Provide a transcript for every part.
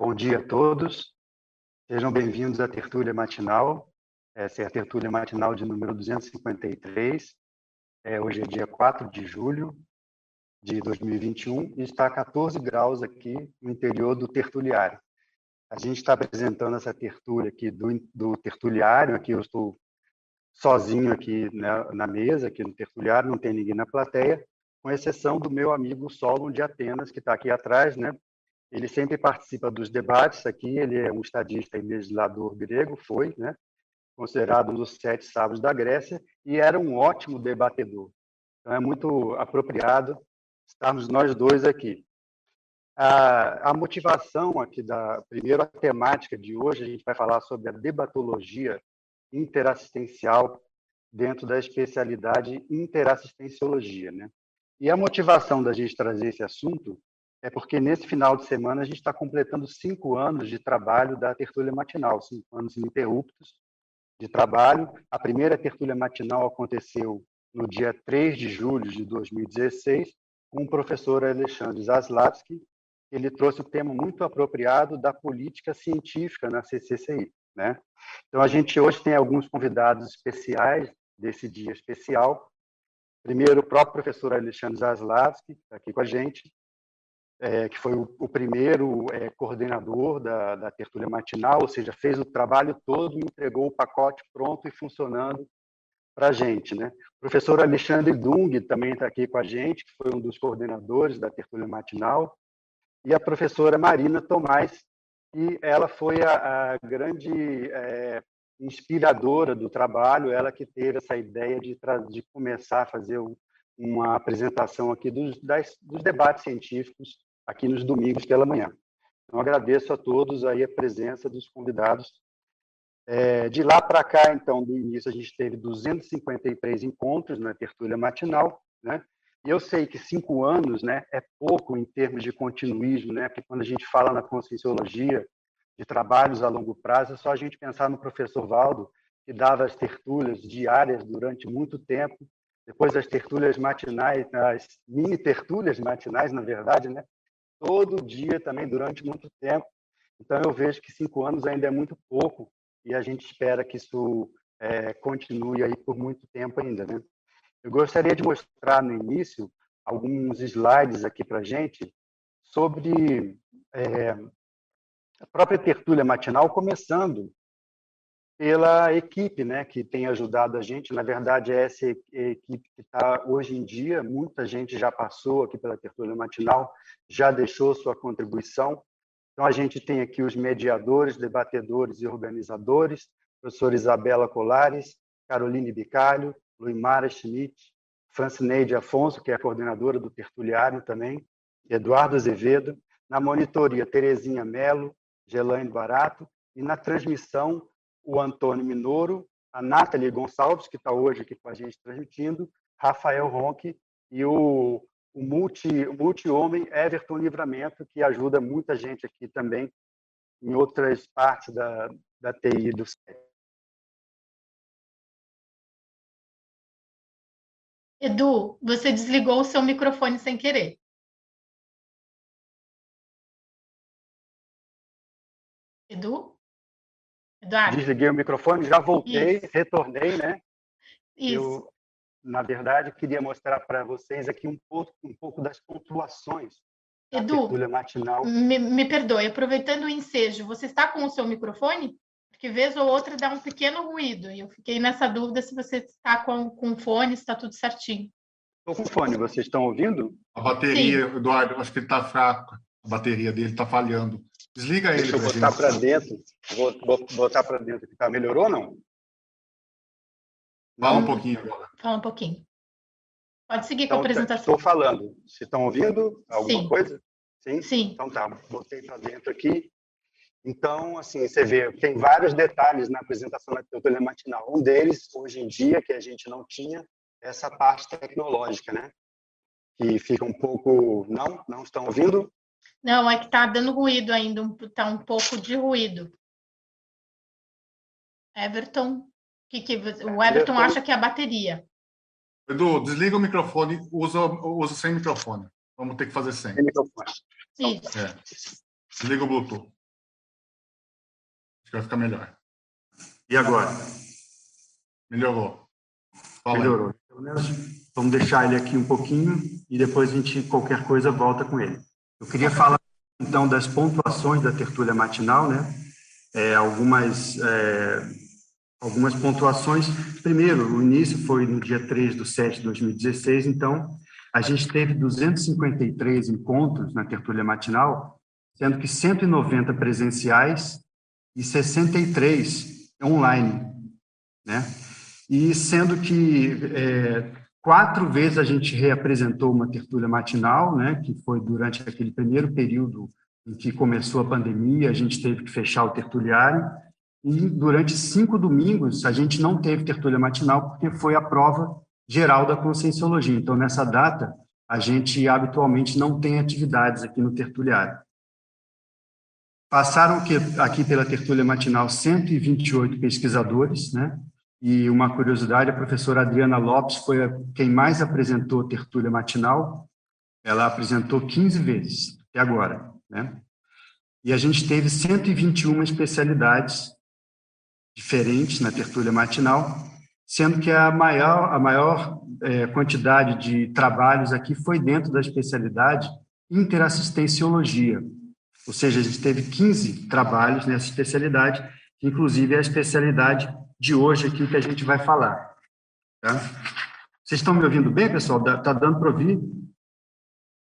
Bom dia a todos. Sejam bem-vindos à tertúlia matinal. Essa é a tertúlia matinal de número 253. É, hoje é dia 4 de julho de 2021 e está a 14 graus aqui no interior do tertuliário. A gente está apresentando essa tertúlia aqui do, do tertuliário, aqui eu estou sozinho aqui na, na mesa, aqui no tertuliário, não tem ninguém na plateia, com exceção do meu amigo Solon de Atenas, que está aqui atrás, né, ele sempre participa dos debates aqui, ele é um estadista e legislador grego, foi, né? considerado um dos sete sábios da Grécia, e era um ótimo debatedor. Então, é muito apropriado estarmos nós dois aqui. A, a motivação aqui da, primeiro, a temática de hoje, a gente vai falar sobre a debatologia interassistencial dentro da especialidade interassistenciologia. Né? E a motivação da gente trazer esse assunto é porque nesse final de semana a gente está completando cinco anos de trabalho da tertúlia matinal, cinco anos ininterruptos de trabalho. A primeira tertúlia matinal aconteceu no dia 3 de julho de 2016, com o professor Alexandre Zaslavski. Ele trouxe o tema muito apropriado da política científica na CCCI. Né? Então, a gente hoje tem alguns convidados especiais desse dia especial. Primeiro, o próprio professor Alexandre Zaslavski, está aqui com a gente é, que foi o, o primeiro é, coordenador da, da tertúlia matinal, ou seja, fez o trabalho todo e entregou o pacote pronto e funcionando para a gente. Né? O professor Alexandre Dung também está aqui com a gente, que foi um dos coordenadores da tertúlia matinal, e a professora Marina Tomás, e ela foi a, a grande é, inspiradora do trabalho, ela que teve essa ideia de, de começar a fazer uma apresentação aqui dos, das, dos debates científicos aqui nos domingos pela manhã. Então, agradeço a todos aí a presença dos convidados. É, de lá para cá, então, do início, a gente teve 253 encontros na tertúlia matinal, né? Eu sei que cinco anos né, é pouco em termos de continuismo, né? porque quando a gente fala na conscienciologia de trabalhos a longo prazo, é só a gente pensar no professor Valdo, que dava as tertúlias diárias durante muito tempo, depois as tertúlias matinais, as mini tertúlias matinais, na verdade, né? Todo dia também durante muito tempo. Então eu vejo que cinco anos ainda é muito pouco e a gente espera que isso é, continue aí por muito tempo ainda, né? Eu gostaria de mostrar no início alguns slides aqui para gente sobre é, a própria tertúlia matinal, começando pela equipe né, que tem ajudado a gente. Na verdade, é essa equipe que está hoje em dia, muita gente já passou aqui pela tertúlia matinal, já deixou sua contribuição. Então, a gente tem aqui os mediadores, debatedores e organizadores, professora Isabela Colares, Caroline Bicalho, Luimara Schmidt, Francineide Afonso, que é coordenadora do Tertuliário também, Eduardo Azevedo, na monitoria, Terezinha Melo, Gelaine Barato, e na transmissão, o Antônio Minoro, a Nathalie Gonçalves, que está hoje aqui com a gente transmitindo, Rafael Ronque e o, o multi-homem multi Everton Livramento, que ajuda muita gente aqui também em outras partes da, da TI do Edu, você desligou o seu microfone sem querer. Edu? Eduardo. Desliguei o microfone, já voltei, Isso. retornei, né? Isso. Eu, na verdade, queria mostrar para vocês aqui um pouco, um pouco das pontuações Edu, matinal. Me, me perdoe, aproveitando o ensejo, você está com o seu microfone? Porque vez ou outra dá um pequeno ruído, e eu fiquei nessa dúvida se você está com, com fone, se está tudo certinho. Estou com fone, vocês estão ouvindo? A bateria, Sim. Eduardo, acho que ele está fraco, a bateria dele está falhando. Desliga ele. Deixa eu botar para dentro. Vou, vou botar para dentro. Tá, melhorou ou não? Fala um pouquinho agora. Fala um pouquinho. Pode seguir então, com a tá, apresentação. Estou falando. Vocês estão ouvindo alguma Sim. coisa? Sim? Sim. Então tá, botei para dentro aqui. Então, assim, você vê, tem vários detalhes na apresentação da teoria matinal. Um deles, hoje em dia, que a gente não tinha, é essa parte tecnológica, né? Que fica um pouco... Não? Não estão ouvindo? Não, é que está dando ruído ainda, está um pouco de ruído. Everton, que, que o Everton acha que é a bateria. Edu, desliga o microfone, usa, usa sem microfone. Vamos ter que fazer sem. Sem microfone. Isso. É. Desliga o Bluetooth. que vai ficar melhor. E agora? Melhorou. Fala Melhorou. Vamos deixar ele aqui um pouquinho e depois a gente, qualquer coisa, volta com ele. Eu queria falar, então, das pontuações da tertúlia matinal, né? É, algumas, é, algumas pontuações. Primeiro, o início foi no dia 3 de 7 de 2016, então a gente teve 253 encontros na tertúlia matinal, sendo que 190 presenciais e 63 online, né? E sendo que é, quatro vezes a gente reapresentou uma tertúlia matinal, né? Que foi durante aquele primeiro período em que começou a pandemia, a gente teve que fechar o tertuliário. E durante cinco domingos a gente não teve tertúlia matinal porque foi a prova geral da conscienciologia. Então, nessa data, a gente habitualmente não tem atividades aqui no tertuliário. Passaram aqui pela tertúlia matinal 128 pesquisadores, né? E uma curiosidade, a professora Adriana Lopes foi quem mais apresentou tertúlia matinal. Ela apresentou 15 vezes até agora, né? E a gente teve 121 especialidades diferentes na tertúlia matinal, sendo que a maior, a maior é, quantidade de trabalhos aqui foi dentro da especialidade interassistenciologia, ou seja, a gente teve 15 trabalhos nessa especialidade, inclusive é a especialidade de hoje aqui que a gente vai falar. Tá? Vocês estão me ouvindo bem, pessoal? Está dando para ouvir?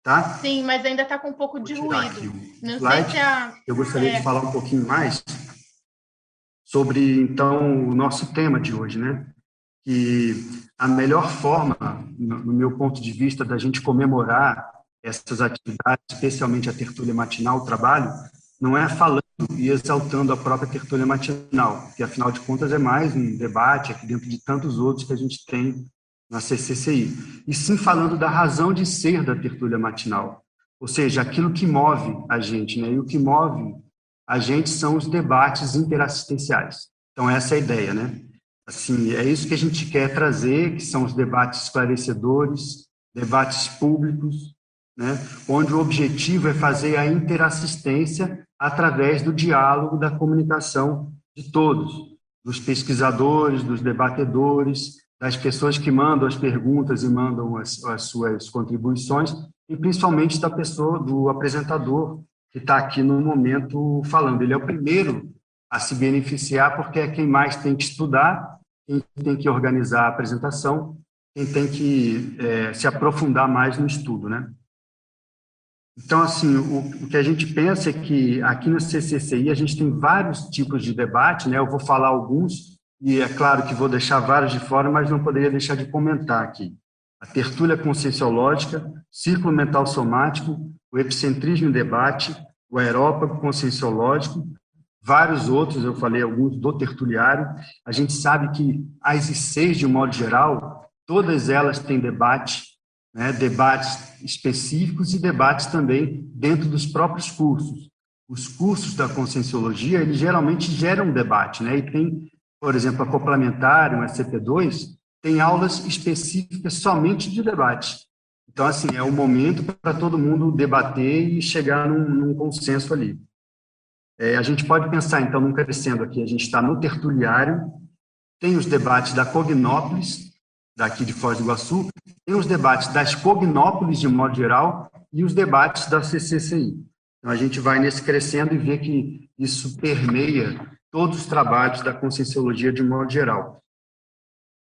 Tá? Sim, mas ainda está com um pouco de ruído. Não slide. sei se a... Eu gostaria é... de falar um pouquinho mais sobre, então, o nosso tema de hoje, né? que a melhor forma, no meu ponto de vista, da gente comemorar essas atividades, especialmente a tertúlia matinal, o trabalho, não é falando e exaltando a própria tertúlia matinal, que afinal de contas é mais um debate aqui dentro de tantos outros que a gente tem na CCCI, e sim falando da razão de ser da tertúlia matinal, ou seja, aquilo que move a gente, né? E o que move a gente são os debates interassistenciais. Então essa é a ideia, né? Assim, é isso que a gente quer trazer, que são os debates esclarecedores, debates públicos, né, onde o objetivo é fazer a interassistência através do diálogo, da comunicação de todos, dos pesquisadores, dos debatedores, das pessoas que mandam as perguntas e mandam as, as suas contribuições, e principalmente da pessoa, do apresentador, que está aqui no momento falando. Ele é o primeiro a se beneficiar, porque é quem mais tem que estudar quem tem que organizar a apresentação, quem tem que é, se aprofundar mais no estudo, né? Então, assim, o, o, que a gente pensa é que aqui no CCCI a gente tem vários tipos de debate, né? Eu vou falar alguns, e é claro que vou deixar vários de fora, mas não poderia deixar de comentar aqui. A tertúlia conscienciológica, círculo mental somático, o epicentrismo em debate, o aerópago conscienciológico, vários outros, eu falei alguns do tertuliário. A gente sabe que as ICs, de um modo geral, todas elas têm debate, né, debates específicos e debates também dentro dos próprios cursos. Os cursos da conscienciologia, eles geralmente geram debate, né, e tem, por exemplo, a complementar, um SCP-2, tem aulas específicas somente de debate. Então, assim, é o momento para todo mundo debater e chegar num, num consenso ali. É, a gente pode pensar, então, num crescendo aqui, a gente está no tertuliário, tem os debates da Cognópolis, daqui de Foz do Iguaçu, tem os debates das Cognópolis, de modo geral, e os debates da CCCI. Então, a gente vai nesse crescendo e vê que isso permeia todos os trabalhos da conscienciologia de modo geral.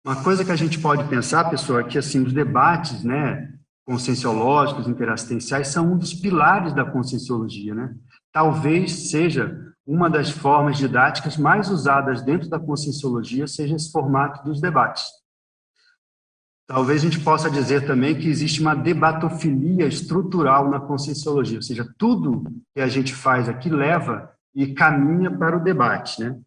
Uma coisa que a gente pode pensar, pessoal, é que assim, os debates né, conscienciológicos, interassistenciais, são um dos pilares da conscienciologia. Né? talvez seja uma das formas didáticas mais usadas dentro da conscienciologia seja esse formato dos debates. Talvez a gente possa dizer também que existe uma debatofilia estrutural na conscienciologia, ou seja, tudo que a gente faz aqui leva e caminha para o debate, né?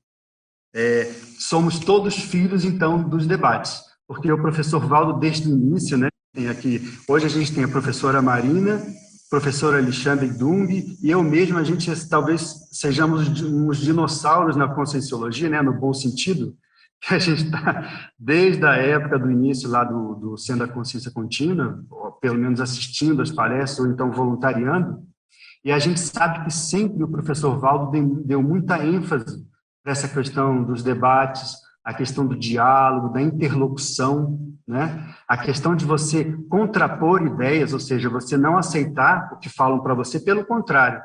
É, somos todos filhos, então, dos debates, porque o professor Valdo, desde o início, né, tem aqui, hoje a gente tem a professora Marina, professor Alexandre Dung e eu mesmo, a gente talvez sejamos uns dinossauros na conscienciologia, né, no bom sentido, que a gente está desde a época do início lá do, do Sendo a Consciência Contínua, pelo menos assistindo as palestras, ou então voluntariando, e a gente sabe que sempre o professor Valdo deu muita ênfase para essa questão dos debates, a questão do diálogo, da interlocução, né? A questão de você contrapor ideias, ou seja, você não aceitar o que falam para você, pelo contrário,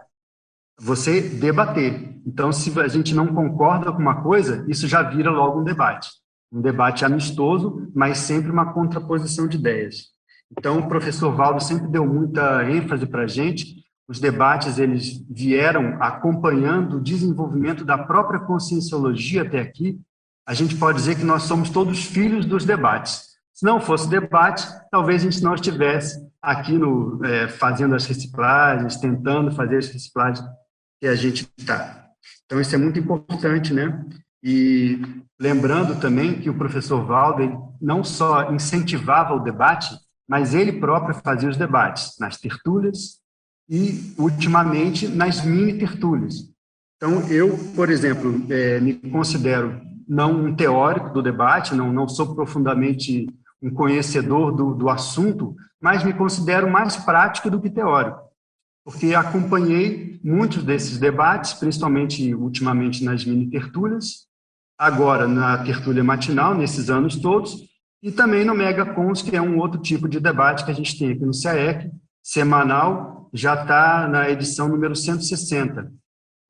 você debater. Então, se a gente não concorda com uma coisa, isso já vira logo um debate. Um debate amistoso, mas sempre uma contraposição de ideias. Então, o professor Valdo sempre deu muita ênfase para a gente. Os debates eles vieram acompanhando o desenvolvimento da própria conscienciologia até aqui, a gente pode dizer que nós somos todos filhos dos debates. Se não fosse debate, talvez a gente não estivesse aqui no, é, fazendo as reciclagens, tentando fazer as reciclagens que a gente está. Então, isso é muito importante, né? E lembrando também que o professor Valdo não só incentivava o debate, mas ele próprio fazia os debates nas tertúlias e, ultimamente, nas mini tertúlias. Então, eu, por exemplo, é, me considero não um teórico do debate, não, não sou profundamente um conhecedor do, do assunto, mas me considero mais prático do que teórico, porque acompanhei muitos desses debates, principalmente ultimamente nas mini tertúlias, agora na tertúlia matinal, nesses anos todos, e também no Mega Cons, que é um outro tipo de debate que a gente tem aqui no CAEC, semanal, já está na edição número 160.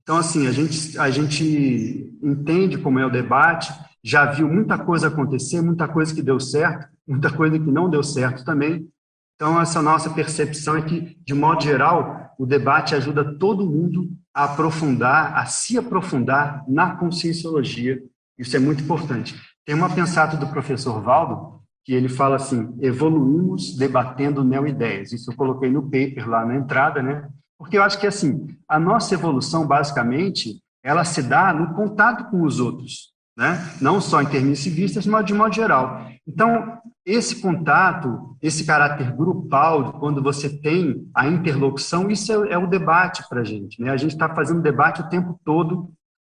Então, assim, a gente, a gente entende como é o debate, já viu muita coisa acontecer, muita coisa que deu certo, muita coisa que não deu certo também. Então, essa nossa percepção é que, de modo geral, o debate ajuda todo mundo a aprofundar, a se aprofundar na conscienciologia. Isso é muito importante. Tem uma pensata do professor Valdo que ele fala assim: evoluímos debatendo neo-ideias. Isso eu coloquei no paper lá na entrada, né? Porque eu acho que, assim, a nossa evolução, basicamente, ela se dá no contato com os outros, né? Não só intermissivistas, mas de modo geral. Então, esse contato, esse caráter grupal, quando você tem a interlocução, isso é, é o debate para a gente, né? A gente está fazendo debate o tempo todo,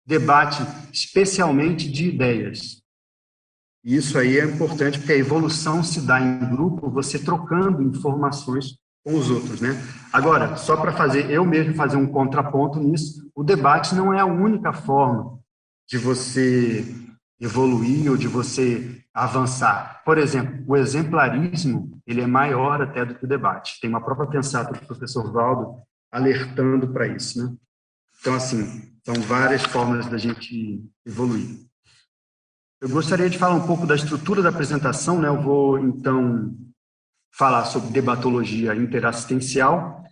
debate especialmente de ideias. Isso aí é importante, porque a evolução se dá em grupo, você trocando informações com os outros, né? Agora, só para fazer eu mesmo fazer um contraponto nisso, o debate não é a única forma de você evoluir ou de você avançar. Por exemplo, o exemplarismo ele é maior até do que o debate. Tem uma própria pensada do professor Valdo alertando para isso, né? Então, assim, são várias formas da gente evoluir. Eu gostaria de falar um pouco da estrutura da apresentação, né? Eu vou então falar sobre debatologia interassistencial.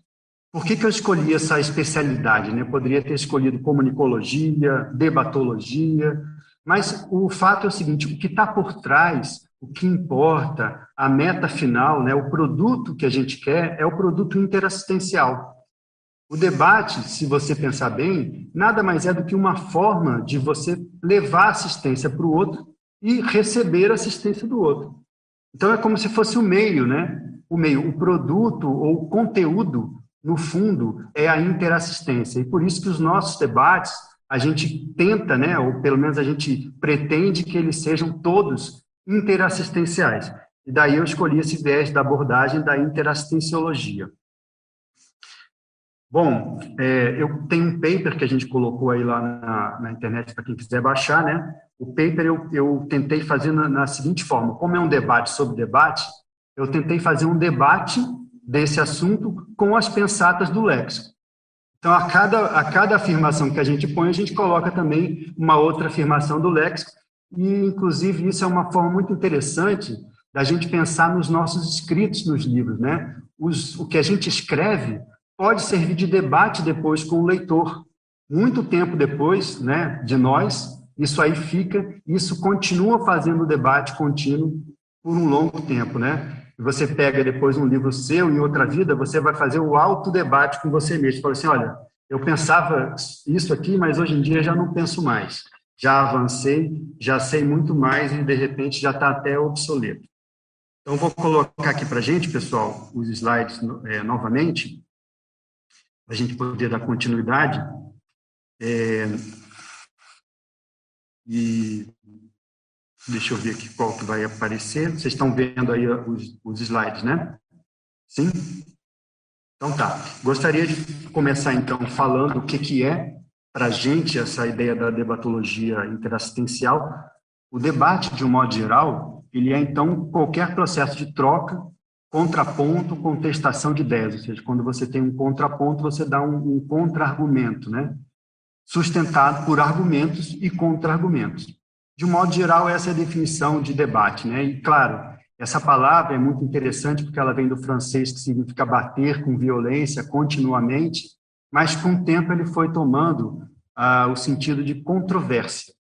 Por que, que eu escolhi essa especialidade? Né? Eu poderia ter escolhido comunicologia, debatologia, mas o fato é o seguinte: o que está por trás, o que importa, a meta final, né, o produto que a gente quer é o produto interassistencial. O debate, se você pensar bem, nada mais é do que uma forma de você levar assistência para o outro e receber assistência do outro. Então é como se fosse o meio, né? O meio, o produto ou o conteúdo, no fundo, é a interassistência. E por isso que os nossos debates, a gente tenta, né, ou pelo menos a gente pretende que eles sejam todos interassistenciais. E daí eu escolhi esse viés da abordagem da interassistenciologia. Bom, é, eu tenho um paper que a gente colocou aí lá na, na internet para quem quiser baixar, né? O paper eu, eu tentei fazer na, na, seguinte forma: como é um debate sobre debate, eu tentei fazer um debate desse assunto com as pensatas do léxico. Então, a cada, a cada afirmação que a gente põe, a gente coloca também uma outra afirmação do léxico, e, inclusive, isso é uma forma muito interessante da gente pensar nos nossos escritos nos livros, né? Os, o que a gente escreve pode servir de debate depois com o leitor. Muito tempo depois, né, de nós, isso aí fica, isso continua fazendo debate contínuo por um longo tempo, né? Você pega depois um livro seu, em outra vida, você vai fazer o autodebate com você mesmo. Fala assim, olha, eu pensava isso aqui, mas hoje em dia já não penso mais. Já avancei, já sei muito mais e, de repente, já está até obsoleto. Então, vou colocar aqui para a gente, pessoal, os slides é, novamente, para a gente poder dar continuidade. É, e deixa eu ver aqui qual que vai aparecer. Vocês estão vendo aí os, os slides, né? Sim? Então tá. Gostaria de começar então falando o que, que é para a gente essa ideia da debatologia interassistencial, o debate, de um modo geral, ele é, então, qualquer processo de troca, contraponto, contestação de ideias, ou seja, quando você tem um contraponto, você dá um, um contra-argumento, né? sustentado por argumentos e contra-argumentos. De um modo geral, essa é a definição de debate. Né? E, claro, essa palavra é muito interessante porque ela vem do francês, que significa bater com violência continuamente, mas com o tempo ele foi tomando ah, o sentido de controvérsia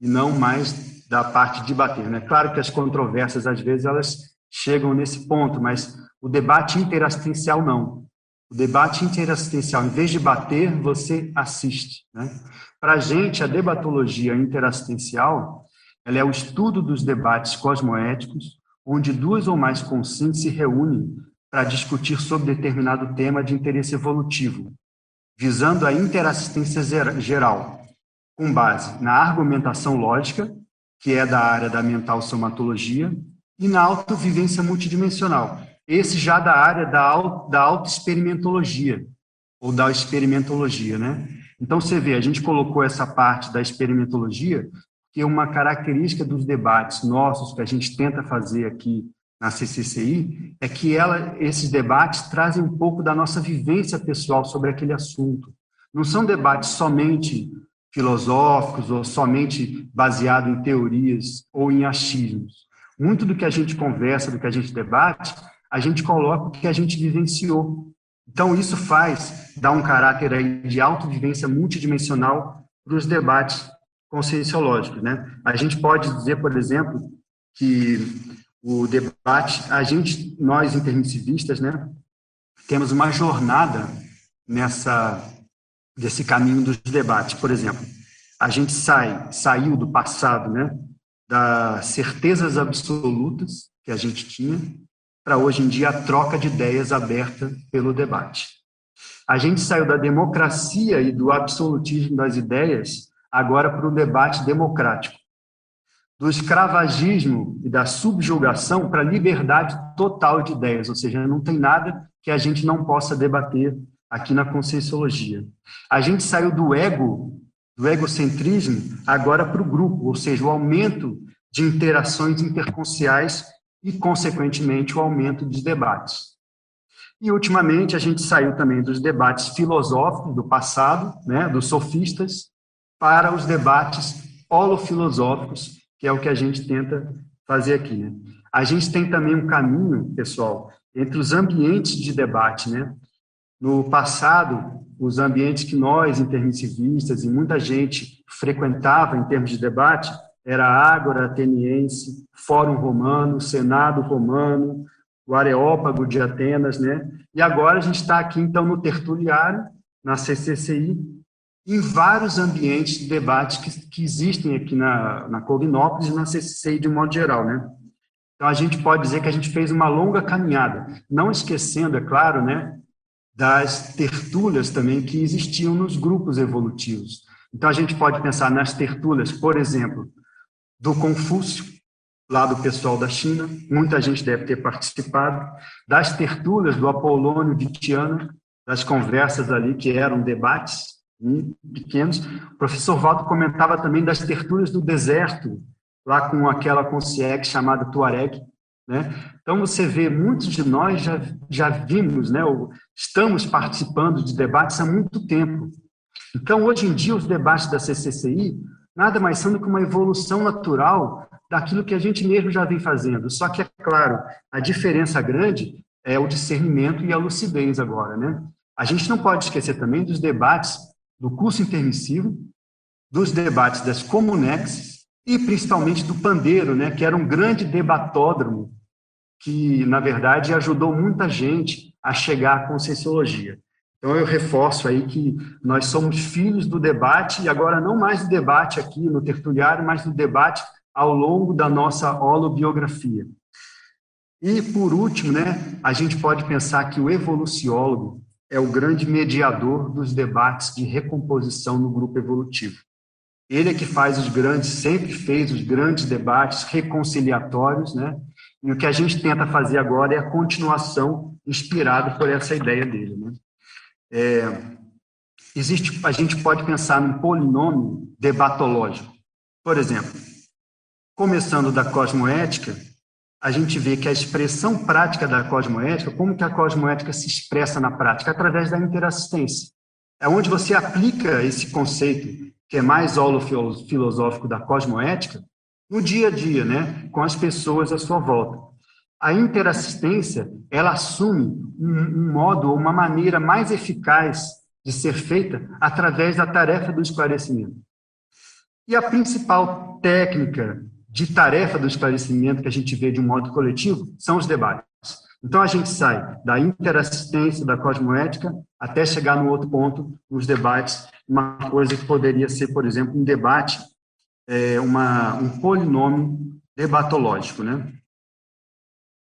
e não mais da parte de bater. Né? Claro que as controvérsias, às vezes, elas chegam nesse ponto, mas o debate interassistencial não. O debate interassistencial, em vez de bater, você assiste. Né? Para a gente, a debatologia interassistencial ela é o estudo dos debates cosmoéticos, onde duas ou mais consciências se reúnem para discutir sobre determinado tema de interesse evolutivo, visando a interassistência geral, com base na argumentação lógica, que é da área da mental somatologia, e na autovivência multidimensional, esse já da área da, auto, da autoexperimentologia, ou da experimentologia, né? Então, você vê, a gente colocou essa parte da experimentologia, que é uma característica dos debates nossos, que a gente tenta fazer aqui na CCCI é que ela, esses debates trazem um pouco da nossa vivência pessoal sobre aquele assunto. Não são debates somente filosóficos ou somente baseados em teorias ou em achismos. Muito do que a gente conversa, do que a gente debate, a gente coloca o que a gente vivenciou. Então, isso faz dar um caráter aí de autovivência multidimensional para os debates conscienciológicos. Né? A gente pode dizer, por exemplo, que o debate, a gente, nós intermissivistas, né, temos uma jornada nessa desse caminho dos debates. Por exemplo, a gente sai, saiu do passado, né, das certezas absolutas que a gente tinha, para hoje em dia a troca de ideias aberta pelo debate. A gente saiu da democracia e do absolutismo das ideias agora para o debate democrático do escravagismo e da subjugação para a liberdade total de ideias, ou seja, não tem nada que a gente não possa debater aqui na conscienciologia. A gente saiu do ego, do egocentrismo, agora para o grupo, ou seja, o aumento de interações interconsciais e, consequentemente, o aumento dos debates. E, ultimamente, a gente saiu também dos debates filosóficos do passado, né, dos sofistas, para os debates holofilosóficos que é o que a gente tenta fazer aqui. Né? A gente tem também um caminho, pessoal, entre os ambientes de debate. Né? No passado, os ambientes que nós, intermissivistas, e muita gente frequentava em termos de debate, era a Ágora Ateniense, Fórum Romano, Senado Romano, o Areópago de Atenas, né? E agora a gente está aqui, então, no Tertuliário, na CCCI, em vários ambientes de debate que, que existem aqui na, na Cognópolis e na CCCI de um modo geral, né? Então, a gente pode dizer que a gente fez uma longa caminhada, não esquecendo, é claro, né, das tertúlias também que existiam nos grupos evolutivos. Então, a gente pode pensar nas tertúlias, por exemplo, do Confúcio, lá do pessoal da China, muita gente deve ter participado, das tertúlias do Apolônio de Tiana, das conversas ali que eram debates, pequenos. O professor Valdo comentava também das tertúlias do deserto, lá com aquela concierge chamada Tuareg. Né? Então, você vê, muitos de nós já, já vimos, né, estamos participando de debates há muito tempo. Então, hoje em dia, os debates da CCCI nada mais são do que uma evolução natural daquilo que a gente mesmo já vem fazendo. Só que, é claro, a diferença grande é o discernimento e a lucidez agora. Né? A gente não pode esquecer também dos debates do curso intermissivo, dos debates das comunexes e principalmente do pandeiro, né, que era um grande debatódromo que, na verdade, ajudou muita gente a chegar à conscienciologia. Então, eu reforço aí que nós somos filhos do debate, e agora não mais do debate aqui no tertuliário, mas do debate ao longo da nossa holobiografia. E, por último, né, a gente pode pensar que o evoluciólogo é o grande mediador dos debates de recomposição no grupo evolutivo. Ele é que faz os grandes, sempre fez os grandes debates reconciliatórios, né? E o que a gente tenta fazer agora é a continuação inspirada por essa ideia dele, né? É, existe, a gente pode pensar num polinômio debatológico. Por exemplo, começando da cosmoética, a gente vê que a expressão prática da cosmoética, como que a cosmoética se expressa na prática? Através da interassistência. É onde você aplica esse conceito, que é mais filosófico da cosmoética, no dia a dia, né, com as pessoas à sua volta. A interassistência, ela assume um, um modo ou uma maneira mais eficaz de ser feita através da tarefa do esclarecimento. E a principal técnica de tarefa do esclarecimento que a gente vê de um modo coletivo são os debates. Então a gente sai da interassistência, da cosmoética, até chegar no outro ponto, nos debates, uma coisa que poderia ser, por exemplo, um debate, é, uma, um polinômio debatológico, né?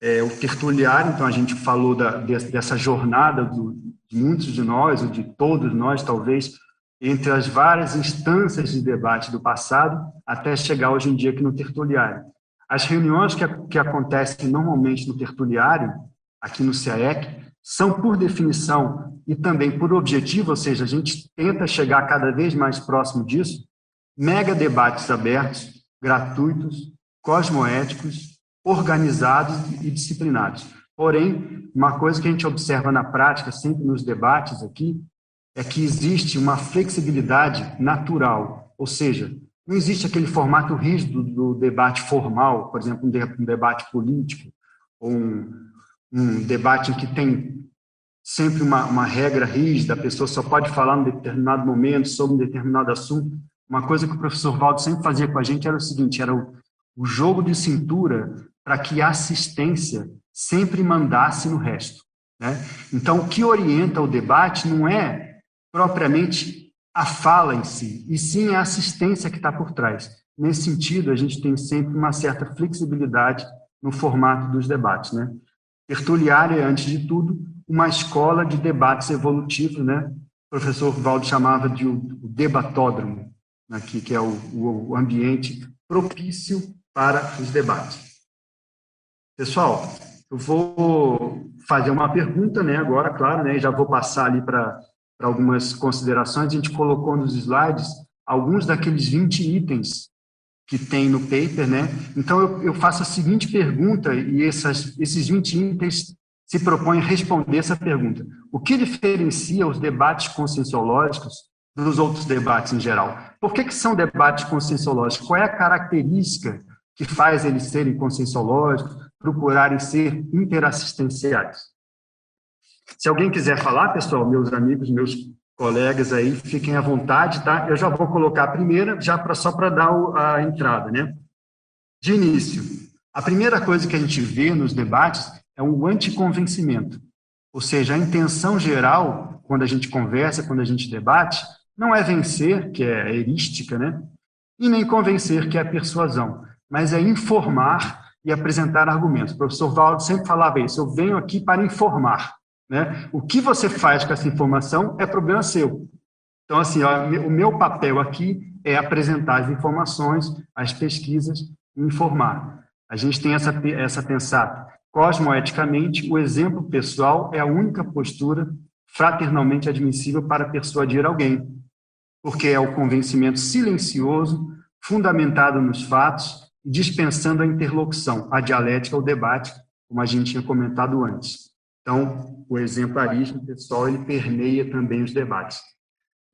é, o tertuliário, então a gente falou da, dessa jornada do, de muitos de nós, ou de todos nós, talvez, entre as várias instâncias de debate do passado, até chegar hoje em dia aqui no tertuliário. As reuniões que, que acontecem normalmente no tertuliário, aqui no CAEC, são por definição e também por objetivo, ou seja, a gente tenta chegar cada vez mais próximo disso, mega debates abertos, gratuitos, cosmoéticos, organizados e disciplinados. Porém, uma coisa que a gente observa na prática, sempre nos debates aqui, é que existe uma flexibilidade natural, ou seja, não existe aquele formato rígido do debate formal, por exemplo, um, debate político, ou um, um debate em que tem sempre uma, uma, regra rígida, a pessoa só pode falar em determinado momento sobre um determinado assunto. Uma coisa que o professor Valdo sempre fazia com a gente era o seguinte, era o, o jogo de cintura para que a assistência sempre mandasse no resto. Né? Então, o que orienta o debate não é propriamente a fala em si, e sim a assistência que está por trás. Nesse sentido, a gente tem sempre uma certa flexibilidade no formato dos debates. Né? Tertuliária é, antes de tudo, uma escola de debates evolutivos, né? O professor Valdo chamava de o debatódromo, aqui, que é o, o ambiente propício para os debates. Pessoal, eu vou fazer uma pergunta, né, agora, claro, né, já vou passar ali para algumas considerações. A gente colocou nos slides alguns daqueles 20 itens que tem no paper, né? Então, eu, eu faço a seguinte pergunta, e essas, esses 20 itens se propõem a responder essa pergunta. O que diferencia os debates conscienciológicos dos outros debates em geral? Por que, que são debates conscienciológicos? Qual é a característica que faz eles serem conscienciológicos? procurarem ser interassistenciais. Se alguém quiser falar, pessoal, meus amigos, meus colegas aí, fiquem à vontade, tá? Eu já vou colocar a primeira, já pra, só para dar a entrada, né? De início, a primeira coisa que a gente vê nos debates é o anticonvencimento. Ou seja, a intenção geral, quando a gente conversa, quando a gente debate, não é vencer, que é erística, né? E nem convencer, que é persuasão, mas é informar e apresentar argumentos. O professor Valdo sempre falava isso, eu venho aqui para informar. Né? O que você faz com essa informação é problema seu. Então, assim, ó, o meu papel aqui é apresentar as informações, as pesquisas informar. A gente tem essa, essa pensar cosmoeticamente, o exemplo pessoal é a única postura fraternalmente admissível para persuadir alguém, porque é o convencimento silencioso, fundamentado nos fatos, dispensando a interlocução, a dialética, o debate, como a gente tinha comentado antes. Então, o exemplarismo pessoal, ele permeia também os debates.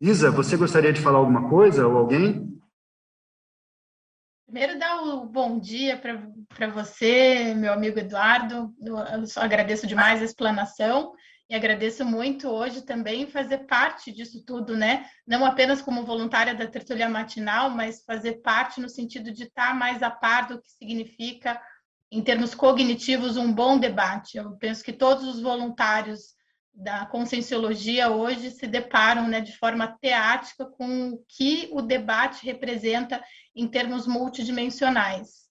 Isa, você gostaria de falar alguma coisa ou alguém? Primeiro, dar o bom dia para você, meu amigo Eduardo. Eu agradeço demais a explanação e agradeço muito hoje também fazer parte disso tudo, né? Não apenas como voluntária da tertulia matinal, mas fazer parte no sentido de estar mais a par do que significa, em termos cognitivos, um bom debate. Eu penso que todos os voluntários da conscienciologia hoje se deparam né, de forma teática com o que o debate representa em termos multidimensionais.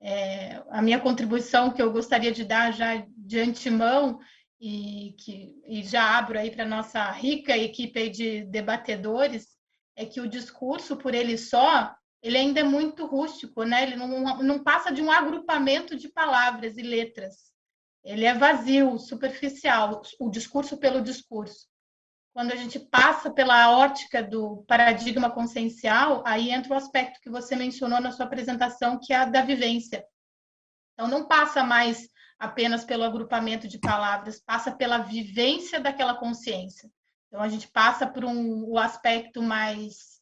É, a minha contribuição que eu gostaria de dar já de antemão e que e já abro aí para nossa rica equipe de debatedores, é que o discurso por ele só, ele ainda é muito rústico, né? Ele não, não passa de um agrupamento de palavras e letras. Ele é vazio, superficial, o discurso pelo discurso. quando a gente passa pela ótica do paradigma consciencial, aí entra o aspecto que você mencionou na sua apresentação, que é a da vivência. Então, não passa mais apenas pelo agrupamento de palavras, passa pela vivência daquela consciência. Então, a gente passa por um, o aspecto mais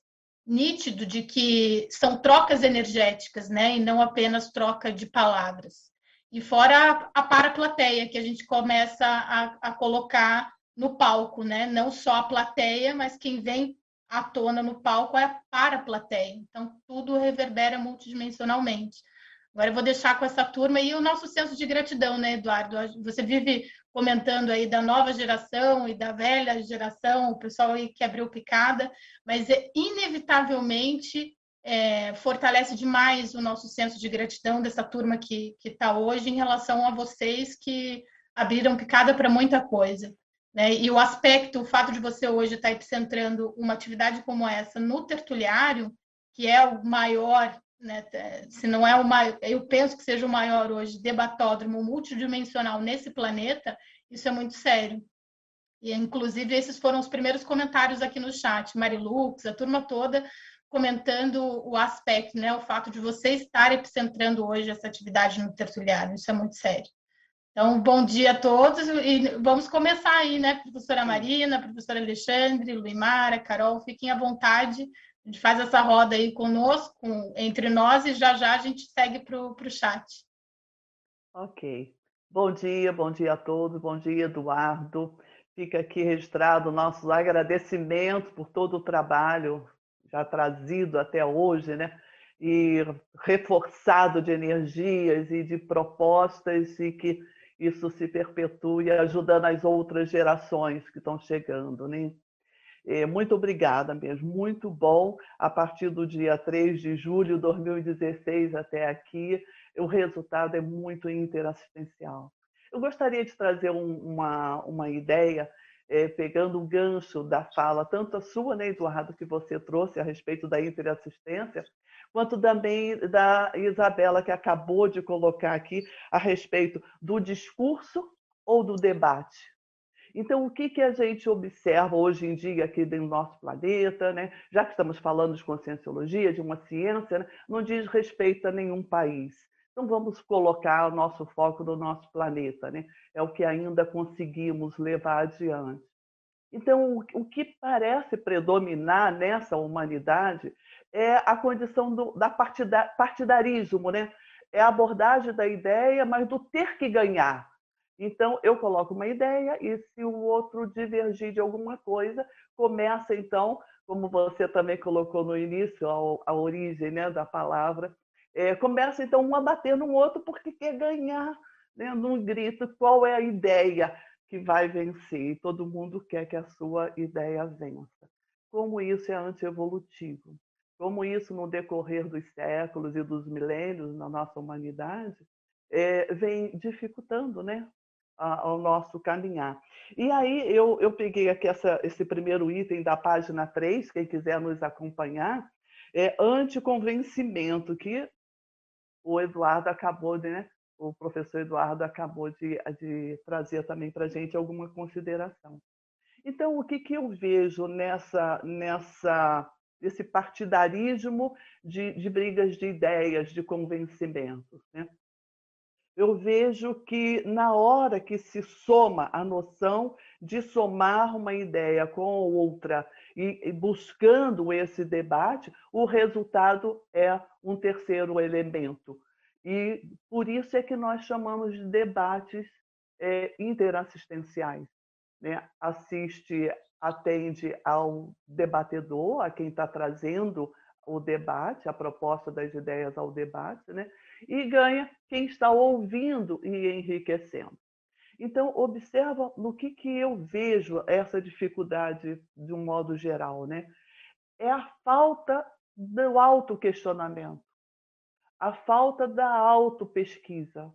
nítido de que são trocas energéticas, né? E não apenas troca de palavras. E fora a, a paraplateia, que a gente começa a, a colocar no palco, né? Não só a plateia, mas quem vem à tona no palco é a plateia. Então, tudo reverbera multidimensionalmente. Agora eu vou deixar com essa turma e o nosso senso de gratidão, né, Eduardo? Você vive comentando aí da nova geração e da velha geração, o pessoal aí que abriu picada, mas é, inevitavelmente é, fortalece demais o nosso senso de gratidão dessa turma que está hoje em relação a vocês que abriram picada para muita coisa. Né? E o aspecto, o fato de você hoje estar tá epicentrando uma atividade como essa no tertuliário, que é o maior, né, se não é o maior, eu penso que seja o maior hoje, debatódromo multidimensional nesse planeta, isso é muito sério. E, inclusive, esses foram os primeiros comentários aqui no chat. Marilux, a turma toda comentando o aspecto, né, o fato de você estar epicentrando hoje essa atividade no tertuliário, isso é muito sério. Então, bom dia a todos e vamos começar aí, né, professora Marina, professora Alexandre, Luimara, Carol, fiquem à vontade, a gente faz essa roda aí conosco, entre nós, e já já a gente segue para o chat. Ok. Bom dia, bom dia a todos, bom dia, Eduardo. Fica aqui registrado nossos agradecimentos por todo o trabalho já trazido até hoje, né? E reforçado de energias e de propostas e que isso se perpetue, ajudando as outras gerações que estão chegando. Né? É, muito obrigada mesmo, muito bom. A partir do dia 3 de julho de 2016 até aqui, o resultado é muito interassistencial. Eu gostaria de trazer um, uma, uma ideia, é, pegando o gancho da fala, tanto a sua, né, Eduardo, que você trouxe a respeito da interassistência, quanto também da Isabela, que acabou de colocar aqui a respeito do discurso ou do debate. Então, o que, que a gente observa hoje em dia aqui no nosso planeta, né? já que estamos falando de conscienciologia, de uma ciência, né? não diz respeito a nenhum país. Então, vamos colocar o nosso foco no nosso planeta, né? é o que ainda conseguimos levar adiante. Então, o que parece predominar nessa humanidade é a condição do, da partida, partidarismo, né? É a abordagem da ideia, mas do ter que ganhar. Então, eu coloco uma ideia e se o outro divergir de alguma coisa, começa então, como você também colocou no início, a, a origem né, da palavra, é, começa então um a bater no outro porque quer ganhar, né, num grito qual é a ideia que vai vencer. E todo mundo quer que a sua ideia vença. Como isso é antievolutivo como isso, no decorrer dos séculos e dos milênios na nossa humanidade, é, vem dificultando né, o nosso caminhar. E aí eu, eu peguei aqui essa, esse primeiro item da página 3, quem quiser nos acompanhar, é anticonvencimento, que o Eduardo acabou de, né, o professor Eduardo acabou de, de trazer também para a gente alguma consideração. Então, o que, que eu vejo nessa, nessa desse partidarismo de, de brigas de ideias, de convencimentos. Né? Eu vejo que, na hora que se soma a noção de somar uma ideia com outra e, buscando esse debate, o resultado é um terceiro elemento. E por isso é que nós chamamos de debates é, interassistenciais. Né? Assiste atende ao debatedor, a quem está trazendo o debate, a proposta das ideias ao debate, né? e ganha quem está ouvindo e enriquecendo. Então, observa no que, que eu vejo essa dificuldade de um modo geral. Né? É a falta do autoquestionamento, a falta da autopesquisa.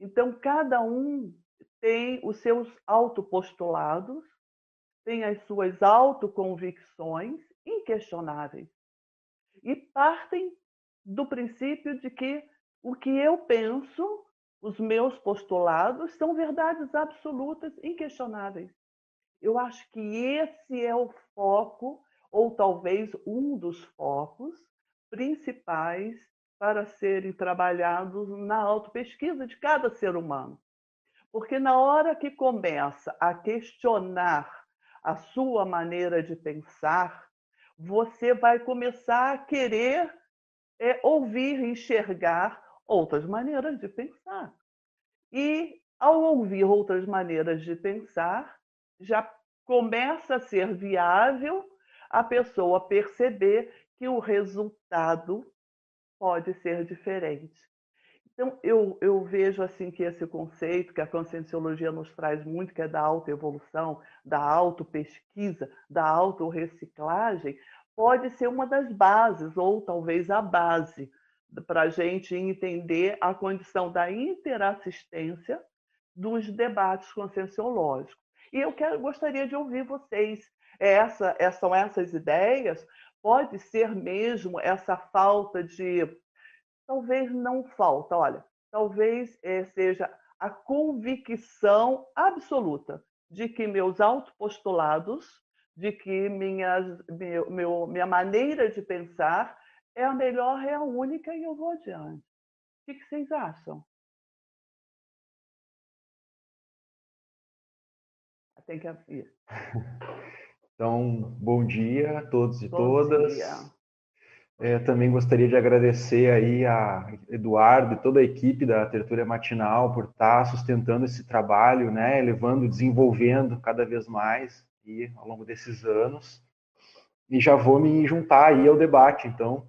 Então, cada um tem os seus autopostulados, têm as suas autoconvicções inquestionáveis e partem do princípio de que o que eu penso, os meus postulados, são verdades absolutas, inquestionáveis. Eu acho que esse é o foco, ou talvez um dos focos principais para serem trabalhados na autopesquisa de cada ser humano. Porque na hora que começa a questionar a sua maneira de pensar, você vai começar a querer é, ouvir, enxergar outras maneiras de pensar. E ao ouvir outras maneiras de pensar, já começa a ser viável a pessoa perceber que o resultado pode ser diferente. Então, eu, eu vejo assim que esse conceito que a conscienciologia nos traz muito, que é da autoevolução, da autopesquisa, da autorreciclagem, pode ser uma das bases, ou talvez a base, para a gente entender a condição da interassistência dos debates conscienciológicos. E eu quero, gostaria de ouvir vocês. Essa, são essas ideias? Pode ser mesmo essa falta de talvez não falta, olha, talvez é, seja a convicção absoluta de que meus autopostulados, de que minhas, meu, meu, minha maneira de pensar é a melhor, é a única e eu vou adiante. O que, que vocês acham? Tem que ir. Então, bom dia a todos e bom todas. Dia. É, também gostaria de agradecer aí a Eduardo e toda a equipe da Tertúlia Matinal por estar sustentando esse trabalho, né, levando, desenvolvendo cada vez mais e ao longo desses anos. E já vou me juntar aí ao debate, então,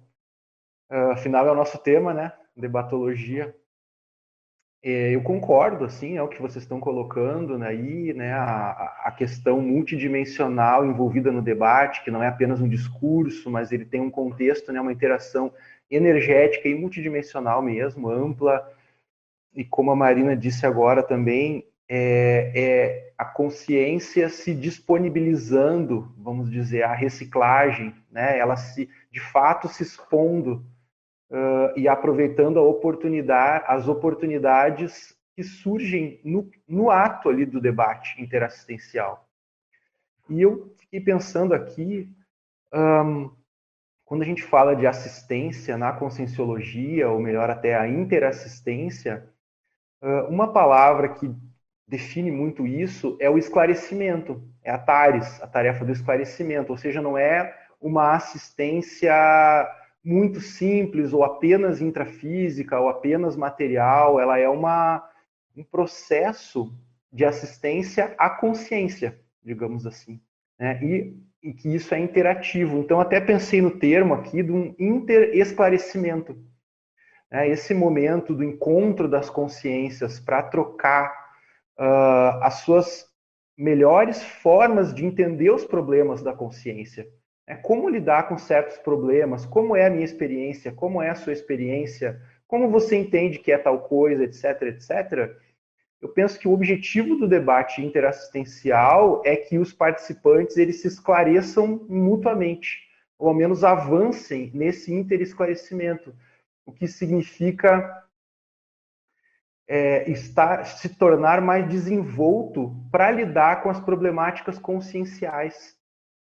uh, afinal é o nosso tema, né, debatologia. É, eu concordo, assim, é o que vocês estão colocando né, aí, né, a, a, questão multidimensional envolvida no debate, que não é apenas um discurso, mas ele tem um contexto, né, uma interação energética e multidimensional mesmo, ampla, e como a Marina disse agora também, é, é a consciência se disponibilizando, vamos dizer, a reciclagem, né, ela se, de fato, se expondo uh, e aproveitando a oportunidade, as oportunidades que surgem no, no ato ali do debate interassistencial. E eu fiquei pensando aqui, um, quando a gente fala de assistência na conscienciologia, ou melhor até a interassistência, uma palavra que define muito isso é o esclarecimento, é a TARES, a tarefa do esclarecimento, ou seja, não é uma assistência muito simples ou apenas intrafísica ou apenas material, ela é uma, um processo de assistência à consciência, digamos assim, né? e, e que isso é interativo. Então, até pensei no termo aqui de um interesclarecimento. Né? Esse momento do encontro das consciências para trocar uh, as suas melhores formas de entender os problemas da consciência é como lidar com certos problemas, como é a minha experiência, como é a sua experiência, como você entende que é tal coisa, etc, etc. Eu penso que o objetivo do debate interassistencial é que os participantes eles se esclareçam mutuamente, ou ao menos avancem nesse interesclarecimento, o que significa é, estar, se tornar mais desenvolto para lidar com as problemáticas conscienciais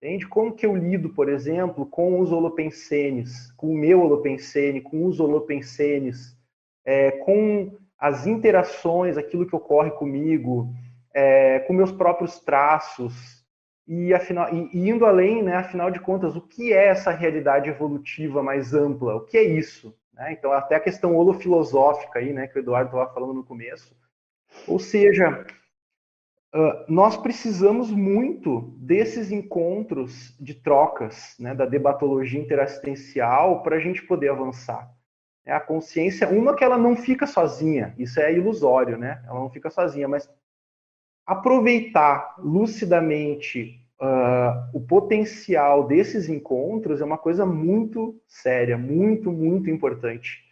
Entende? Como que eu lido, por exemplo, com os holopensenes, com o meu holopensene, com os holopensenes, é, com as interações, aquilo que ocorre comigo, é, com meus próprios traços, e, afinal, e, e indo além, né, afinal de contas, o que é essa realidade evolutiva mais ampla? O que é isso? Né? Então, até a questão holofilosófica aí, né, que o Eduardo estava falando no começo. Ou seja, Uh, nós precisamos muito desses encontros de trocas, né, da debatologia interassistencial, para a gente poder avançar. É a consciência, uma que ela não fica sozinha, isso é ilusório, né? Ela não fica sozinha, mas aproveitar lucidamente uh, o potencial desses encontros é uma coisa muito séria, muito, muito importante.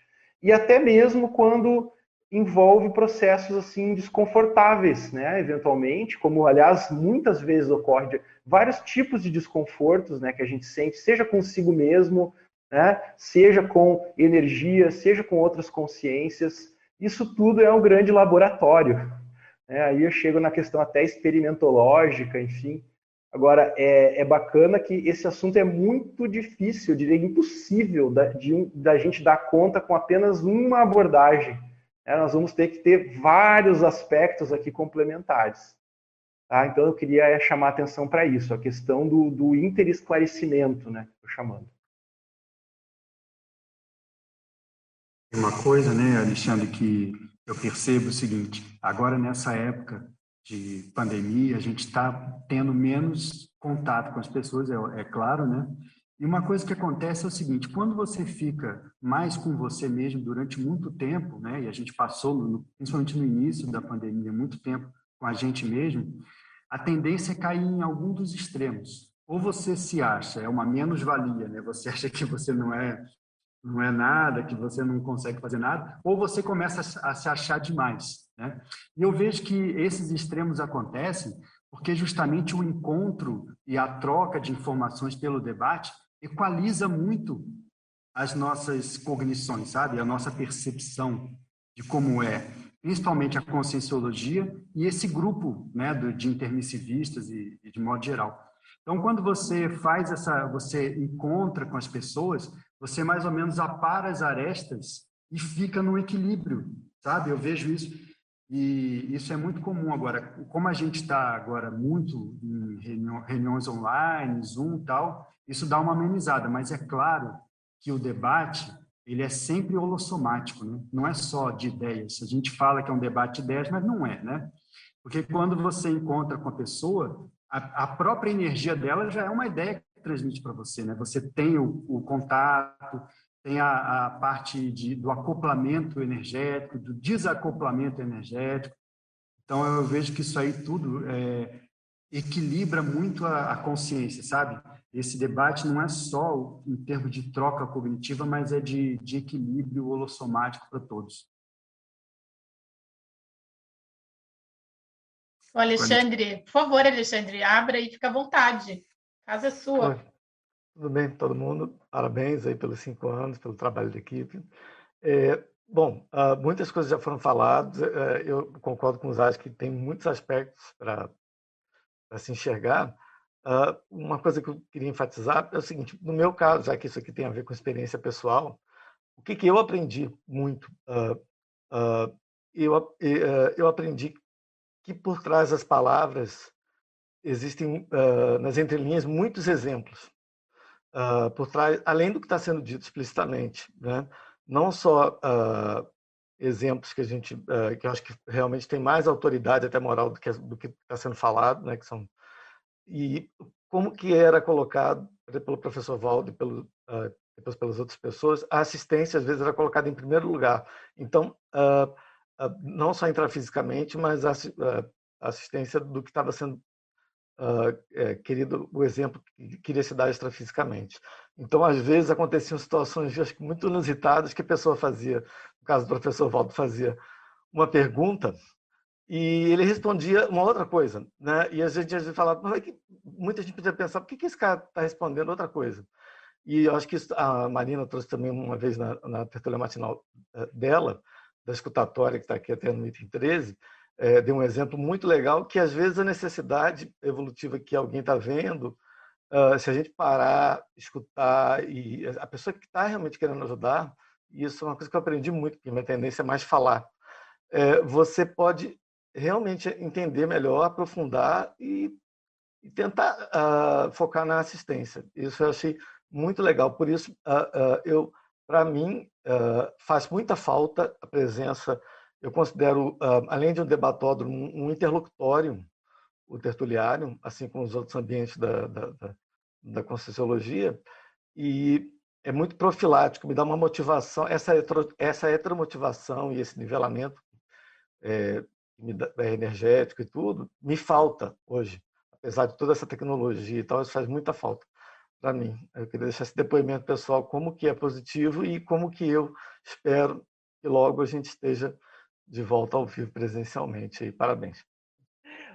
E até mesmo quando envolve processos assim desconfortáveis, né, eventualmente, como aliás muitas vezes ocorre vários tipos de desconfortos, né, que a gente sente, seja consigo mesmo, né, seja com energia, seja com outras consciências. Isso tudo é um grande laboratório Né? Aí eu chego na questão até experimentológica, enfim. Agora, é, é bacana que esse assunto é muito difícil, eu diria impossível da, de, da gente dar conta com apenas uma abordagem. Né? Nós vamos ter que ter vários aspectos aqui complementares. Tá? Então, eu queria é, chamar atenção para isso, a questão do, do interesclarecimento, né? Estou chamando. Uma coisa, né, Alexandre, que eu percebo o seguinte: agora nessa época de pandemia, a gente está tendo menos contato com as pessoas, é, é, claro, né? E uma coisa que acontece é o seguinte: quando você fica mais com você mesmo durante muito tempo, né? E a gente passou, no, principalmente no início da pandemia, muito tempo com a gente mesmo, a tendência é cair em algum dos extremos. Ou você se acha, é uma menos-valia, né? Você acha que você não é não é nada, que você não consegue fazer nada, ou você começa a se achar demais. Né? E eu vejo que esses extremos acontecem porque justamente o encontro e a troca de informações pelo debate equaliza muito as nossas cognições, sabe? A nossa percepção de como é, principalmente a conscienciologia e esse grupo né, de intermissivistas e, e de modo geral. Então, quando você faz essa, você encontra com as pessoas, você mais ou menos apara as arestas e fica no equilíbrio, sabe? Eu vejo isso e isso é muito comum agora. Como a gente está agora muito em reuniões online, Zoom, tal, isso dá uma amenizada. Mas é claro que o debate ele é sempre holossomático, né? Não é só de ideias. A gente fala que é um debate de ideias, mas não é, né? Porque quando você encontra com a pessoa, a, a própria energia dela já é uma ideia transmite para você, né? Você tem o, o contato, tem a, a parte de, do acoplamento energético, do desacoplamento energético. Então, eu vejo que isso aí tudo é, equilibra muito a, a, consciência, sabe? Esse debate não é só em termos de troca cognitiva, mas é de, de equilíbrio holossomático para todos. O Alexandre, por favor, Alexandre, abra e fica à vontade casa é sua. Oi. Tudo bem, todo mundo? Parabéns aí pelos cinco anos, pelo trabalho de equipe. É, bom, uh, muitas coisas já foram faladas. Uh, eu concordo com os Ares que tem muitos aspectos para se enxergar. Uh, uma coisa que eu queria enfatizar é o seguinte: no meu caso, já que isso aqui tem a ver com experiência pessoal, o que, que eu aprendi muito? eu, eu aprendi que por trás das palavras existem uh, nas entrelinhas muitos exemplos uh, por trás, além do que está sendo dito explicitamente, né? Não só uh, exemplos que a gente, que eu acho que realmente tem mais autoridade até moral do que do que está sendo falado, né? Que são e como que era colocado pelo professor Valdo e pelo depois pelas outras pessoas, a assistência às vezes era colocada em primeiro lugar. Então, não só intrafisicamente, mas a assistência do que estava sendo uh, é, querido o exemplo que queria se dar extrafisicamente. Então, às vezes, aconteciam situações acho, muito inusitadas que a pessoa fazia, no caso do professor Valdo, fazia uma pergunta e ele respondia uma outra coisa. Né? E a gente às vezes falava, muita gente podia pensar, por que, que esse cara está respondendo outra coisa? E eu acho que isso, a Marina trouxe também uma vez na, na matinal eh, dela, da escutatória, que está aqui até no item 13, é, deu um exemplo muito legal que às vezes a necessidade evolutiva que alguém está vendo, uh, se a gente parar, escutar e a pessoa que está realmente querendo ajudar, isso é uma coisa que eu aprendi muito, porque minha tendência é mais falar. É, você pode realmente entender melhor, aprofundar e, e tentar uh, focar na assistência. Isso eu achei muito legal. Por isso, uh, eu, para mim, faz muita falta a presença eu considero, além de um debatódromo, um interlocutório, o tertuliário, assim como os outros ambientes da, da, da, da Conscienciologia, e é muito profilático, me dá uma motivação, essa, essa heteromotivação e esse nivelamento é energético e tudo, me falta hoje, apesar de toda essa tecnologia e tal, isso faz muita falta para mim. Eu queria deixar esse depoimento pessoal, como que é positivo e como que eu espero que logo a gente esteja de volta ao vivo presencialmente. E parabéns.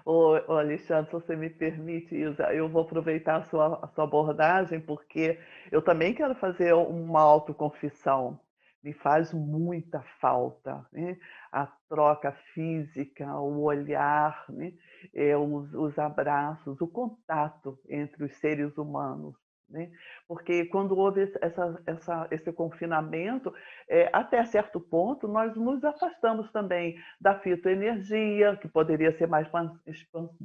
Ô, Alexandre, se você me permite, Isa, eu vou aproveitar a sua, a sua abordagem, porque eu também quero fazer uma autoconfissão. Me faz muita falta. Né? A troca física, o olhar, né? é, os, os abraços, o contato entre os seres humanos. Né? Porque quando houve essa, essa, esse confinamento, é, até certo ponto, nós nos afastamos também da fitoenergia, que poderia ser mais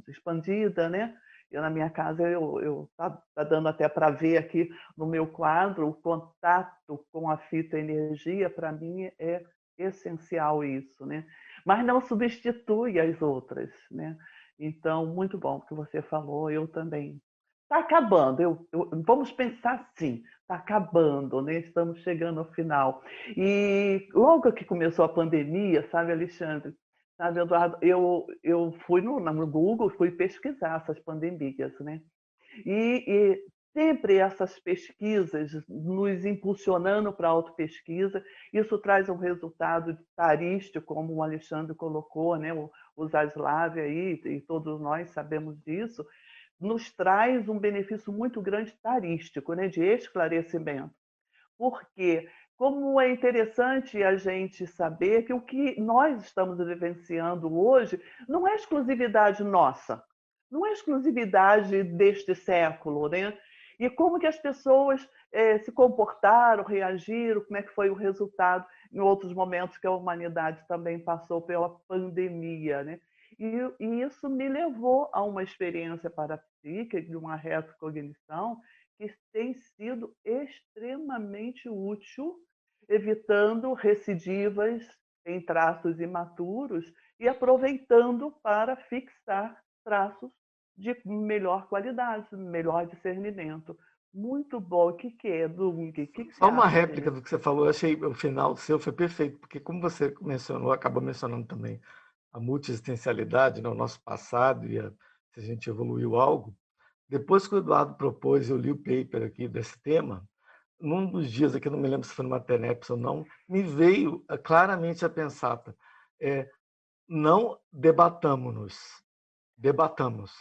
expandida, né? Eu, na minha casa, eu, eu tá, tá dando até para ver aqui no meu quadro, o contato com a fitoenergia, para mim, é essencial isso, né? Mas não substitui as outras, né? Então, muito bom que você falou, eu também. Está acabando, eu, eu, vamos pensar assim, está acabando, né? estamos chegando ao final. E logo que começou a pandemia, sabe, Alexandre, sabe, Eduardo, eu, eu fui no, no Google, fui pesquisar essas pandemias, né? E, e sempre essas pesquisas nos impulsionando para a autopesquisa, isso traz um resultado tarístico, como o Alexandre colocou, né? o, o Zaslav aí, e todos nós sabemos disso, nos traz um benefício muito grande tarístico, né? de esclarecimento. Porque como é interessante a gente saber que o que nós estamos vivenciando hoje não é exclusividade nossa, não é exclusividade deste século, né? E como que as pessoas eh, se comportaram, reagiram, como é que foi o resultado em outros momentos que a humanidade também passou pela pandemia, né? E, e isso me levou a uma experiência parapsíquica de uma retrocognição que tem sido extremamente útil, evitando recidivas em traços imaturos e aproveitando para fixar traços de melhor qualidade, melhor discernimento. Muito bom. O que, que é, Dung? Que que Só uma réplica do que você falou, eu achei o final seu foi perfeito, porque como você mencionou, acabou mencionando também a multiexistencialidade, né, o nosso passado e a, se a gente evoluiu algo. Depois que o Eduardo propôs, eu li o paper aqui desse tema, num dos dias aqui, não me lembro se foi numa TENEPS ou não, me veio eh, claramente a pensar, é, não debatamos-nos, debatamos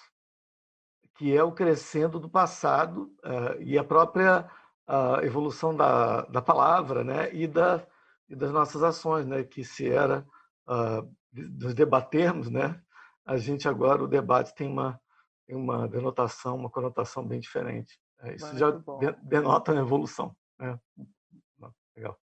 que é o crescendo do passado uh, e a própria uh, evolução da, da palavra né, e, da, e das nossas ações, né, que se era uh, nos debatermos, né, a gente agora, o debate tem uma, tem uma denotação, uma conotação bem diferente. É, isso Muito já denota uma evolução. Né? Legal.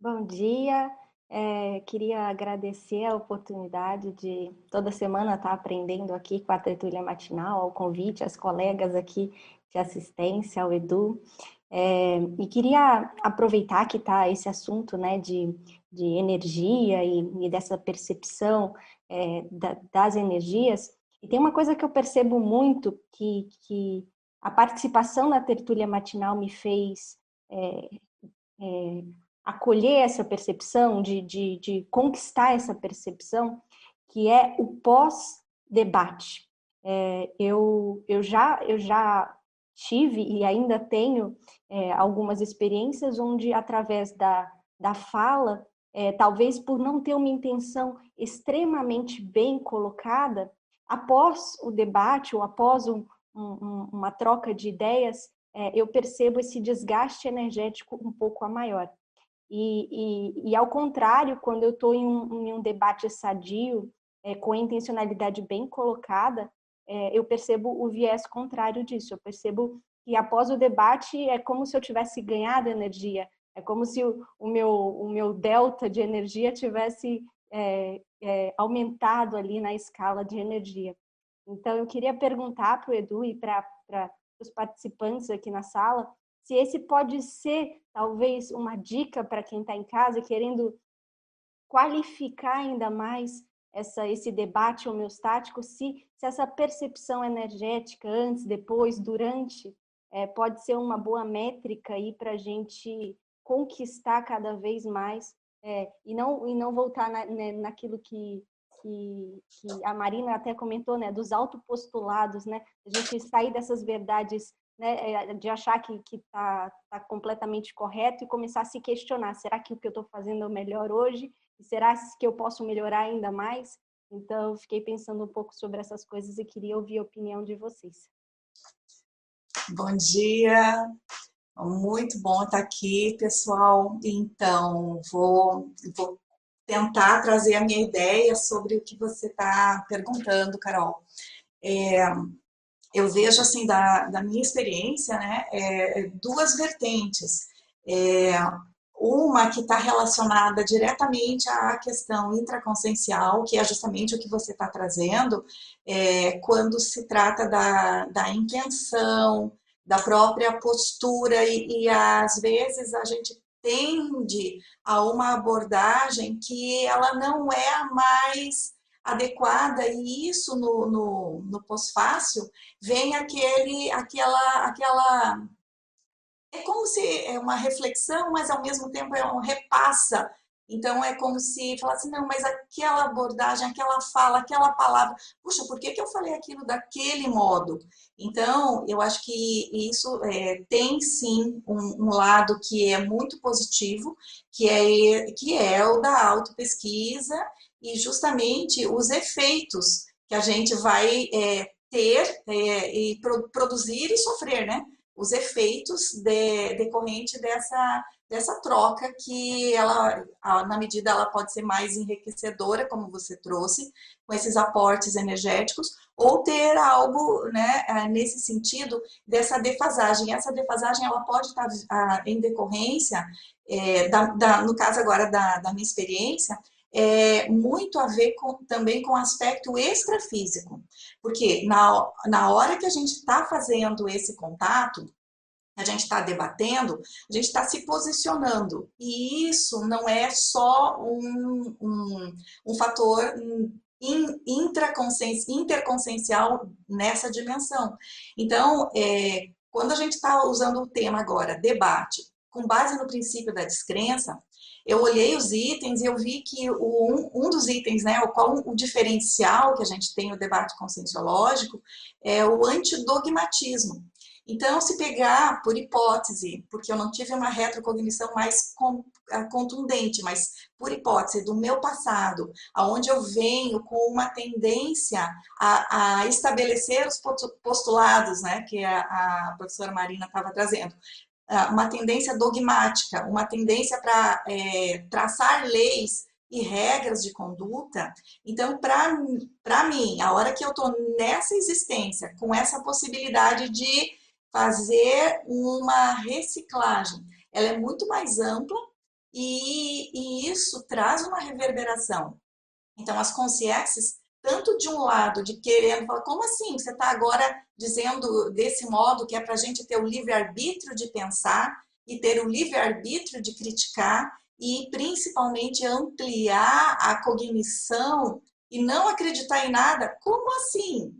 Bom dia. É, queria agradecer a oportunidade de toda semana estar aprendendo aqui com a tertúlia matinal, ao convite, às colegas aqui de assistência, ao Edu. É, e queria aproveitar que está esse assunto né, de, de energia e, e dessa percepção é, da, das energias. E tem uma coisa que eu percebo muito que, que a participação na tertúlia matinal me fez é, é acolher essa percepção, de, de, de conquistar essa percepção, que é o pós-debate. É, eu, eu, já, eu já tive e ainda tenho é, algumas experiências onde, através da, da fala, é, talvez por não ter uma intenção extremamente bem colocada, após o debate ou após um, um, uma troca de ideias, é, eu percebo esse desgaste energético um pouco a maior. E, e, e ao contrário, quando eu estou em, um, em um debate sadio, é, com a intencionalidade bem colocada, é, eu percebo o viés contrário disso. Eu percebo que após o debate é como se eu tivesse ganhado energia, é como se o, o meu, o meu delta de energia tivesse é, é, aumentado ali na escala de energia. Então, eu queria perguntar para o Edu e para os participantes aqui na sala se esse pode ser talvez uma dica para quem está em casa querendo qualificar ainda mais essa, esse debate homeostático, se, se essa percepção energética antes, depois, durante, é, pode ser uma boa métrica aí para a gente conquistar cada vez mais é, e, não, e não voltar na, né, naquilo que, que, que, a Marina até comentou, né, dos autopostulados, né, a gente sair dessas verdades né, é, de achar que está tá completamente correto e começar a se questionar: será que o que eu estou fazendo é melhor hoje? Será que eu posso melhorar ainda mais? Então, fiquei pensando um pouco sobre essas coisas e queria ouvir a opinião de vocês. Bom dia, Muito bom estar aqui, pessoal. Então, vou, vou tentar trazer a minha ideia sobre o que você está perguntando, Carol. É, eu vejo, assim, da, da minha experiência, né, é, duas vertentes. É, uma que está relacionada diretamente à questão intraconsciencial, que é justamente o que você está trazendo, é, quando se trata da, da intenção, da própria postura, e, e às vezes a gente tende a uma abordagem que ela não é a mais adequada e isso no, no, no pós-fácil vem aquele, aquela, aquela é como se é uma reflexão, mas ao mesmo tempo é um repassa. Então é como se falasse, não, mas aquela abordagem, aquela fala, aquela palavra, puxa, por que, que eu falei aquilo daquele modo? Então, eu acho que isso é, tem sim um, um, lado que é muito positivo, que é, que é o da autopesquisa e justamente os efeitos que a gente vai é, ter é, e pro, produzir e sofrer, né? os efeitos de, decorrente dessa, dessa troca que ela, na medida ela pode ser mais enriquecedora, como você trouxe, com esses aportes energéticos, ou ter algo né, é, nesse sentido dessa defasagem. Essa defasagem ela pode estar em decorrência, é, da, da, no caso agora da, da minha experiência, é, muito a ver com, também com o aspecto extrafísico. Porque na, na hora que a gente está fazendo esse contato, a gente está debatendo, a gente está se posicionando. E isso não é só um, um, um fator interconsciencial nessa dimensão. Então, é, quando a gente está usando o tema agora, debate, com base no princípio da descrença, eu olhei os itens e eu vi que o, um, um dos itens, né, o qual o diferencial que a gente tem no debate conscienciológico é o antidogmatismo. Então, se pegar por hipótese, porque eu não tive uma retrocognição mais contundente, mas por hipótese do meu passado, aonde eu venho com uma tendência a, a estabelecer os postulados, né, que a, a professora Marina estava trazendo, uma tendência dogmática, uma tendência para é, traçar leis e regras de conduta. Então, para mim, a hora que eu estou nessa existência, com essa possibilidade de fazer uma reciclagem, ela é muito mais ampla e, e isso traz uma reverberação. Então, as consciências tanto de um lado, de querendo falar, como assim? Você está agora dizendo desse modo que é para a gente ter o livre-arbítrio de pensar e ter o livre-arbítrio de criticar e principalmente ampliar a cognição e não acreditar em nada? Como assim?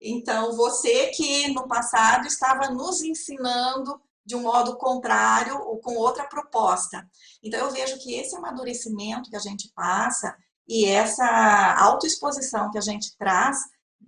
Então, você que no passado estava nos ensinando de um modo contrário ou com outra proposta. Então, eu vejo que esse amadurecimento que a gente passa e essa autoexposição que a gente traz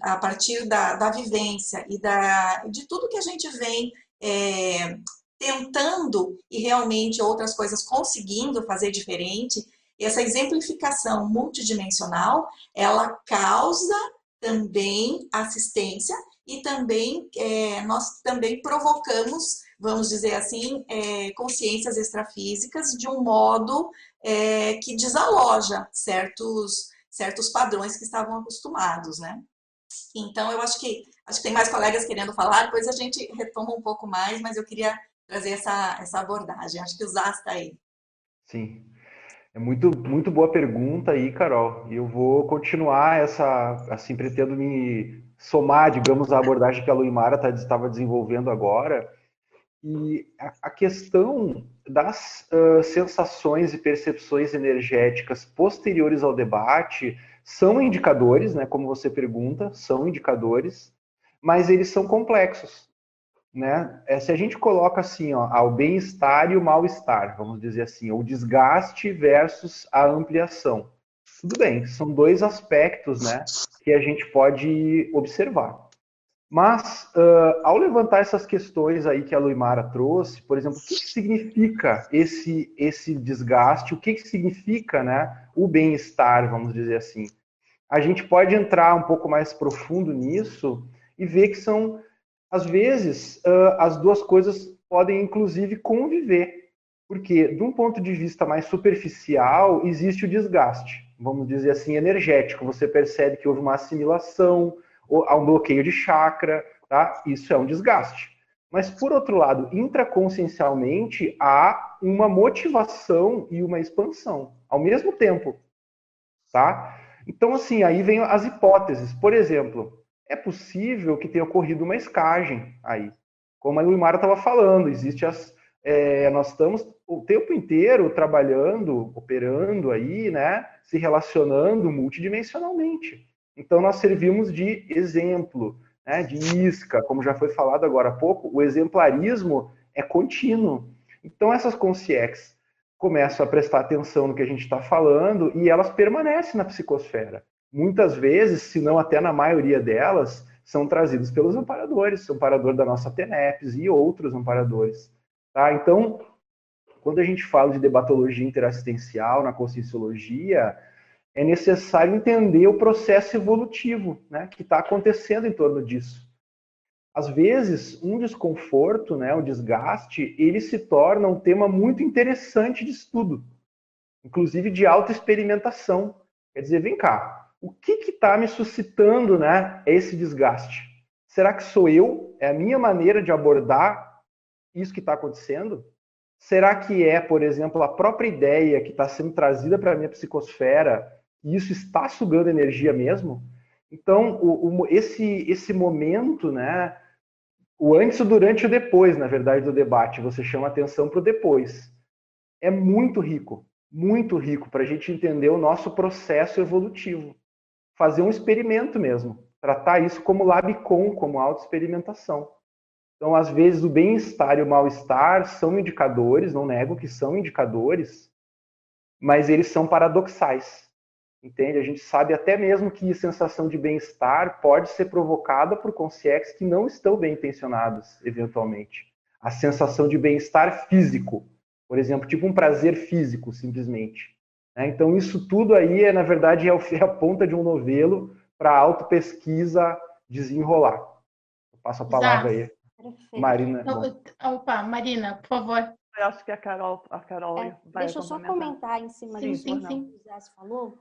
a partir da, da vivência e da, de tudo que a gente vem é, tentando e realmente outras coisas conseguindo fazer diferente, essa exemplificação multidimensional, ela causa também assistência e também é, nós também provocamos, vamos dizer assim, é, consciências extrafísicas de um modo é, que desaloja certos, certos padrões que estavam acostumados, né? Então, eu acho que acho que tem mais colegas querendo falar, depois a gente retoma um pouco mais, mas eu queria trazer essa, essa abordagem. Acho que o Zaz está aí. Sim. É muito, muito boa pergunta aí, Carol. E eu vou continuar essa, assim, pretendo me somar, digamos, à abordagem que a Luimara tá, estava desenvolvendo agora. E a, a questão das uh, sensações e percepções energéticas posteriores ao debate são indicadores, né, como você pergunta, são indicadores, mas eles são complexos. Né? É, se a gente coloca assim, ó, ao bem-estar e o mal-estar, vamos dizer assim, o desgaste versus a ampliação. Tudo bem, são dois aspectos né, que a gente pode observar. Mas, uh, ao levantar essas questões aí que a Luimara trouxe, por exemplo, o que, que significa esse, esse desgaste, o que, que significa né, o bem-estar, vamos dizer assim? A gente pode entrar um pouco mais profundo nisso e ver que são, às vezes, as duas coisas podem inclusive conviver, porque de um ponto de vista mais superficial existe o desgaste, vamos dizer assim, energético. Você percebe que houve uma assimilação, há um bloqueio de chakra, tá? Isso é um desgaste. Mas, por outro lado, intraconsciencialmente, há uma motivação e uma expansão ao mesmo tempo. Tá? Então, assim, aí vem as hipóteses. Por exemplo, é possível que tenha ocorrido uma escagem aí. Como a Luimara estava falando, existe as. É, nós estamos o tempo inteiro trabalhando, operando aí, né? Se relacionando multidimensionalmente. Então, nós servimos de exemplo né, de isca, como já foi falado agora há pouco, o exemplarismo é contínuo. Então, essas consciex começam a prestar atenção no que a gente está falando e elas permanecem na psicosfera. Muitas vezes, se não até na maioria delas, são trazidos pelos amparadores, o amparador da nossa TENEPS e outros amparadores. Tá? Então, quando a gente fala de debatologia interassistencial na conscienciologia, é necessário entender o processo evolutivo né, que está acontecendo em torno disso. Às vezes, um desconforto, né, um desgaste, ele se torna um tema muito interessante de estudo, inclusive de autoexperimentação. Quer dizer, vem cá, o que está me suscitando né, esse desgaste? Será que sou eu? É a minha maneira de abordar isso que está acontecendo? Será que é, por exemplo, a própria ideia que está sendo trazida para a minha psicosfera e isso está sugando energia mesmo. Então, o, o, esse, esse momento, né, o antes, o durante e o depois, na verdade, do debate, você chama atenção para o depois. É muito rico, muito rico para a gente entender o nosso processo evolutivo. Fazer um experimento mesmo, tratar isso como labicon, como autoexperimentação. Então, às vezes, o bem-estar e o mal-estar são indicadores, não nego que são indicadores, mas eles são paradoxais entende? A gente sabe até mesmo que sensação de bem-estar pode ser provocada por consciências que não estão bem intencionados, eventualmente. A sensação de bem-estar físico, por exemplo, tipo um prazer físico, simplesmente. Né? Então, isso tudo aí, é, na verdade, é, a ponta de um novelo para a autopesquisa desenrolar. Eu passo a palavra aí. Perfeito. Marina. Então, opa, Marina, por favor. Eu acho que a Carol, a Carol é, vai Deixa eu só comentar em cima sim, disso que o Zé falou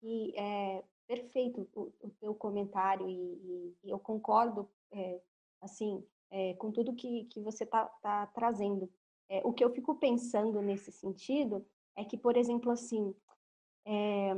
e é perfeito o, o teu comentário e, e, e eu concordo, é, assim, é, com tudo que, que você está tá trazendo. É, o que eu fico pensando nesse sentido é que, por exemplo, assim, é,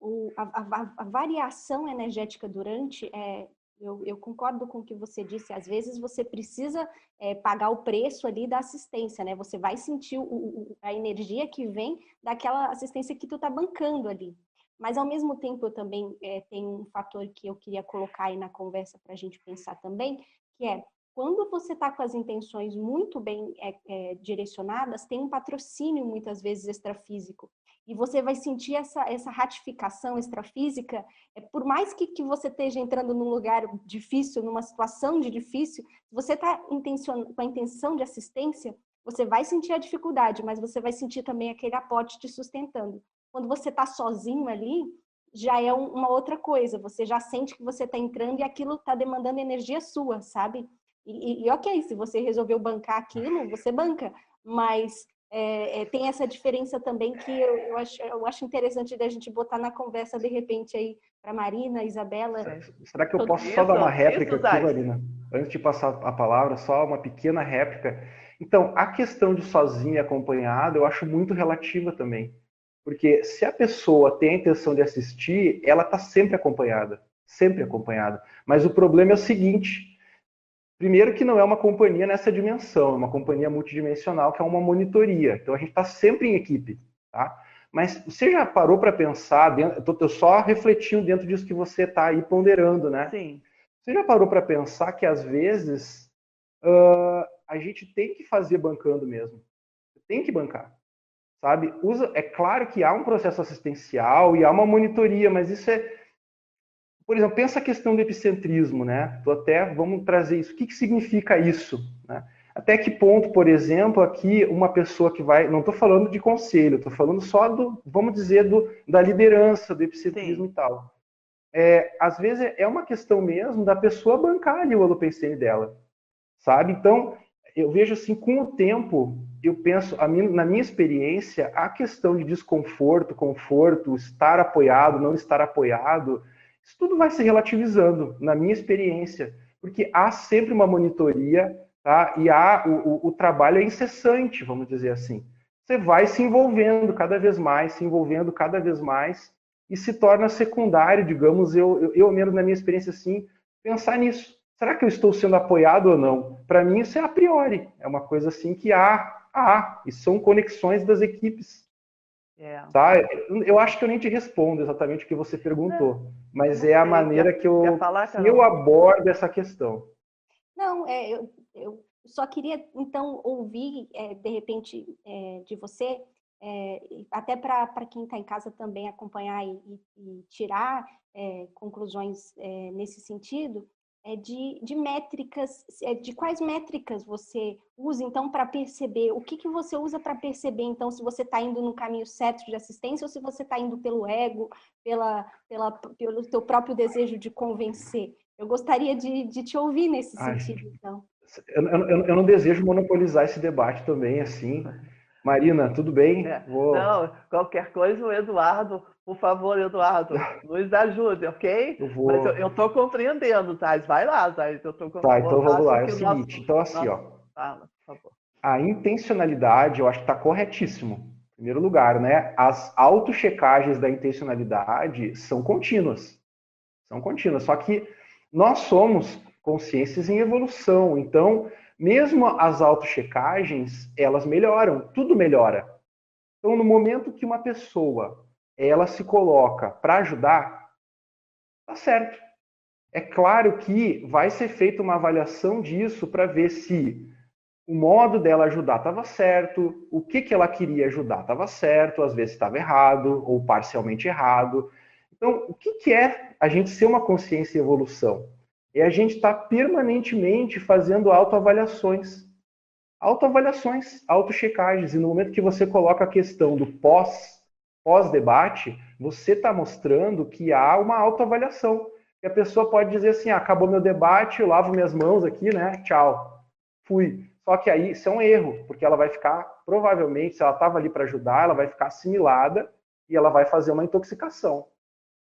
o, a, a, a, variação energética durante, é, eu, eu, concordo com o que você disse, às vezes você precisa é, pagar o preço ali da assistência, né? Você vai sentir o, o, a energia que vem daquela assistência que tu tá bancando ali. Mas, ao mesmo tempo, eu também é, tenho um fator que eu queria colocar aí na conversa para a gente pensar também, que é quando você está com as intenções muito bem é, é, direcionadas, tem um patrocínio muitas vezes extrafísico. E você vai sentir essa, essa ratificação extrafísica, é, por mais que, que você esteja entrando num lugar difícil, numa situação de difícil, você está com a intenção de assistência, você vai sentir a dificuldade, mas você vai sentir também aquele aporte te sustentando. Quando você está sozinho ali, já é uma outra coisa. Você já sente que você está entrando e aquilo está demandando energia sua, sabe? E, e, e, ok, se você resolveu bancar aquilo, você banca. Mas é, é, tem essa diferença também que eu, eu, acho, eu acho interessante da gente botar na conversa de repente aí para Marina, Isabela. Será que eu posso só dar uma réplica aqui, Marina? Antes de passar a palavra, só uma pequena réplica. Então, a questão de sozinho e acompanhado, eu acho muito relativa também. Porque se a pessoa tem a intenção de assistir, ela está sempre acompanhada, sempre acompanhada. Mas o problema é o seguinte: primeiro que não é uma companhia nessa dimensão, é uma companhia multidimensional que é uma monitoria. Então a gente está sempre em equipe, tá? Mas você já parou para pensar, dentro, eu só refletindo dentro disso que você está aí ponderando, né? Sim. Você já parou para pensar que às vezes uh, a gente tem que fazer bancando mesmo? Tem que bancar sabe? Usa, é claro que há um processo assistencial e há uma monitoria, mas isso é, por exemplo, pensa a questão do epicentrismo, né? Tô até vamos trazer isso. O que, que significa isso? Né? Até que ponto, por exemplo, aqui uma pessoa que vai, não estou falando de conselho, estou falando só do, vamos dizer, do, da liderança do epicentrismo Sim. e tal. É, às vezes é uma questão mesmo da pessoa bancar ali o holopensene dela, sabe? Então, eu vejo assim, com o tempo, eu penso, na minha experiência, a questão de desconforto, conforto, estar apoiado, não estar apoiado, isso tudo vai se relativizando, na minha experiência, porque há sempre uma monitoria, tá? E há o, o, o trabalho é incessante, vamos dizer assim. Você vai se envolvendo cada vez mais, se envolvendo cada vez mais, e se torna secundário, digamos, eu, eu, eu mesmo na minha experiência assim, pensar nisso. Será que eu estou sendo apoiado ou não? Para mim, isso é a priori. É uma coisa assim que há, há, e são conexões das equipes. É. Tá? Eu acho que eu nem te respondo exatamente o que você perguntou, não, mas não é a maneira que eu, falar, que eu abordo essa questão. Não, é, eu, eu só queria então ouvir, é, de repente, é, de você, é, até para quem está em casa também acompanhar e, e tirar é, conclusões é, nesse sentido, é de, de métricas, é de quais métricas você usa, então, para perceber, o que, que você usa para perceber, então, se você está indo no caminho certo de assistência ou se você está indo pelo ego, pela, pela, pelo teu próprio desejo de convencer. Eu gostaria de, de te ouvir nesse Ai, sentido, então. Eu, eu, eu, não desejo monopolizar esse debate também, assim. Marina, tudo bem? É. Vou... Não, qualquer coisa, o Eduardo por favor, Eduardo, nos ajude, ok? Eu vou... Mas eu estou compreendendo, Thais. Vai lá, Thais. Eu tô Tá, então vamos lá. É o seguinte, nosso... então assim, ó. Fala, por favor. A intencionalidade, eu acho que está corretíssimo. Em primeiro lugar, né? As autochecagens da intencionalidade são contínuas. São contínuas. Só que nós somos consciências em evolução. Então, mesmo as autochecagens, elas melhoram. Tudo melhora. Então, no momento que uma pessoa ela se coloca para ajudar, tá certo. É claro que vai ser feita uma avaliação disso para ver se o modo dela ajudar estava certo, o que, que ela queria ajudar estava certo, às vezes estava errado ou parcialmente errado. Então, o que, que é a gente ser uma consciência em evolução? É a gente estar tá permanentemente fazendo autoavaliações. Autoavaliações, autochecagens. E no momento que você coloca a questão do pós pós-debate, você está mostrando que há uma autoavaliação. E a pessoa pode dizer assim: ah, acabou meu debate, eu lavo minhas mãos aqui, né? Tchau. Fui. Só que aí isso é um erro, porque ela vai ficar, provavelmente, se ela estava ali para ajudar, ela vai ficar assimilada e ela vai fazer uma intoxicação,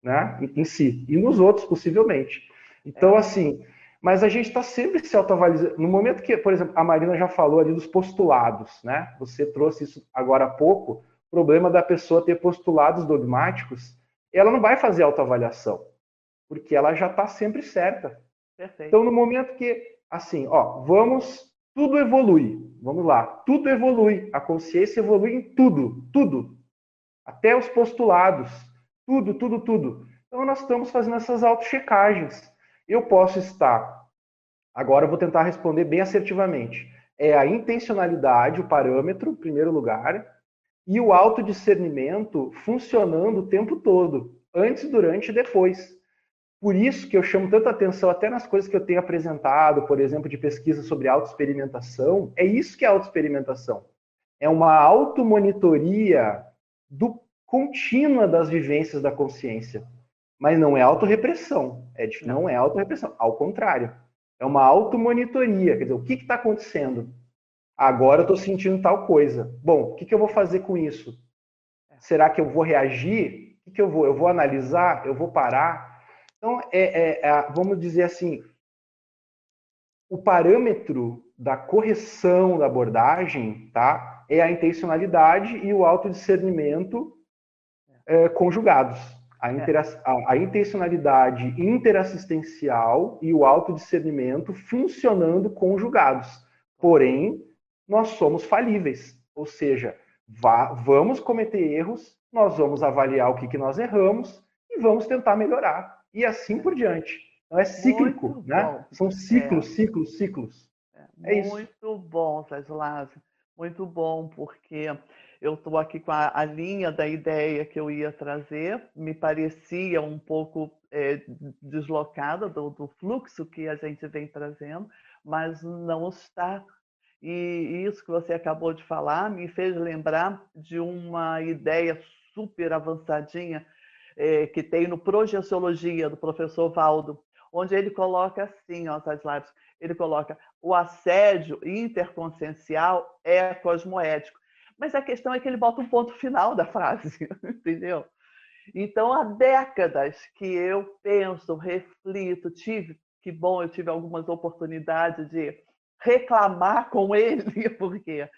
né? Em si. E nos outros, possivelmente. Então, é. assim, mas a gente está sempre se autoavaliando. No momento que, por exemplo, a Marina já falou ali dos postulados, né? Você trouxe isso agora há pouco problema da pessoa ter postulados dogmáticos, ela não vai fazer autoavaliação, porque ela já está sempre certa. Perfeito. Então, no momento que, assim, ó, vamos, tudo evolui, vamos lá, tudo evolui, a consciência evolui em tudo, tudo, até os postulados, tudo, tudo, tudo. Então, nós estamos fazendo essas autochecagens. Eu posso estar, agora eu vou tentar responder bem assertivamente, é a intencionalidade, o parâmetro, em primeiro lugar, e o autodiscernimento funcionando o tempo todo, antes, durante e depois. Por isso que eu chamo tanta atenção até nas coisas que eu tenho apresentado, por exemplo, de pesquisa sobre autoexperimentação, é isso que é autoexperimentação. É uma automonitoria do contínua das vivências da consciência. Mas não é autorrepressão, é, não é autorrepressão, ao contrário. É uma automonitoria, quer dizer, o que está acontecendo? Agora eu estou sentindo tal coisa. Bom, o que, que, eu vou fazer com isso? Será que eu vou reagir? O que, que eu vou? Eu vou analisar? Eu vou parar? Então, é, é, é, vamos dizer assim, o parâmetro da correção da abordagem tá, é a intencionalidade e o autodiscernimento é, conjugados. A, intera a, a intencionalidade interassistencial e o autodiscernimento funcionando conjugados. Porém, nós somos falíveis. Ou seja, vá, vamos cometer erros, nós vamos avaliar o que, que nós erramos e vamos tentar melhorar. E assim por diante. Então é cíclico, né? São ciclos, é. ciclos, ciclos. É, é muito isso. bom, Sérgio Muito bom, porque eu estou aqui com a, a, linha da ideia que eu ia trazer, me parecia um pouco é, deslocada do, do, fluxo que a gente vem trazendo, mas não está e isso que você acabou de falar me fez lembrar de uma ideia super avançadinha é, que tem no Projeciologia, do professor Valdo, onde ele coloca assim, ó, Taslavski, ele coloca o assédio interconsciencial é cosmoético. Mas a questão é que ele bota um ponto final da frase, entendeu? Então, há décadas que eu penso, reflito, tive, que bom, eu tive algumas oportunidades de reclamar com ele, porque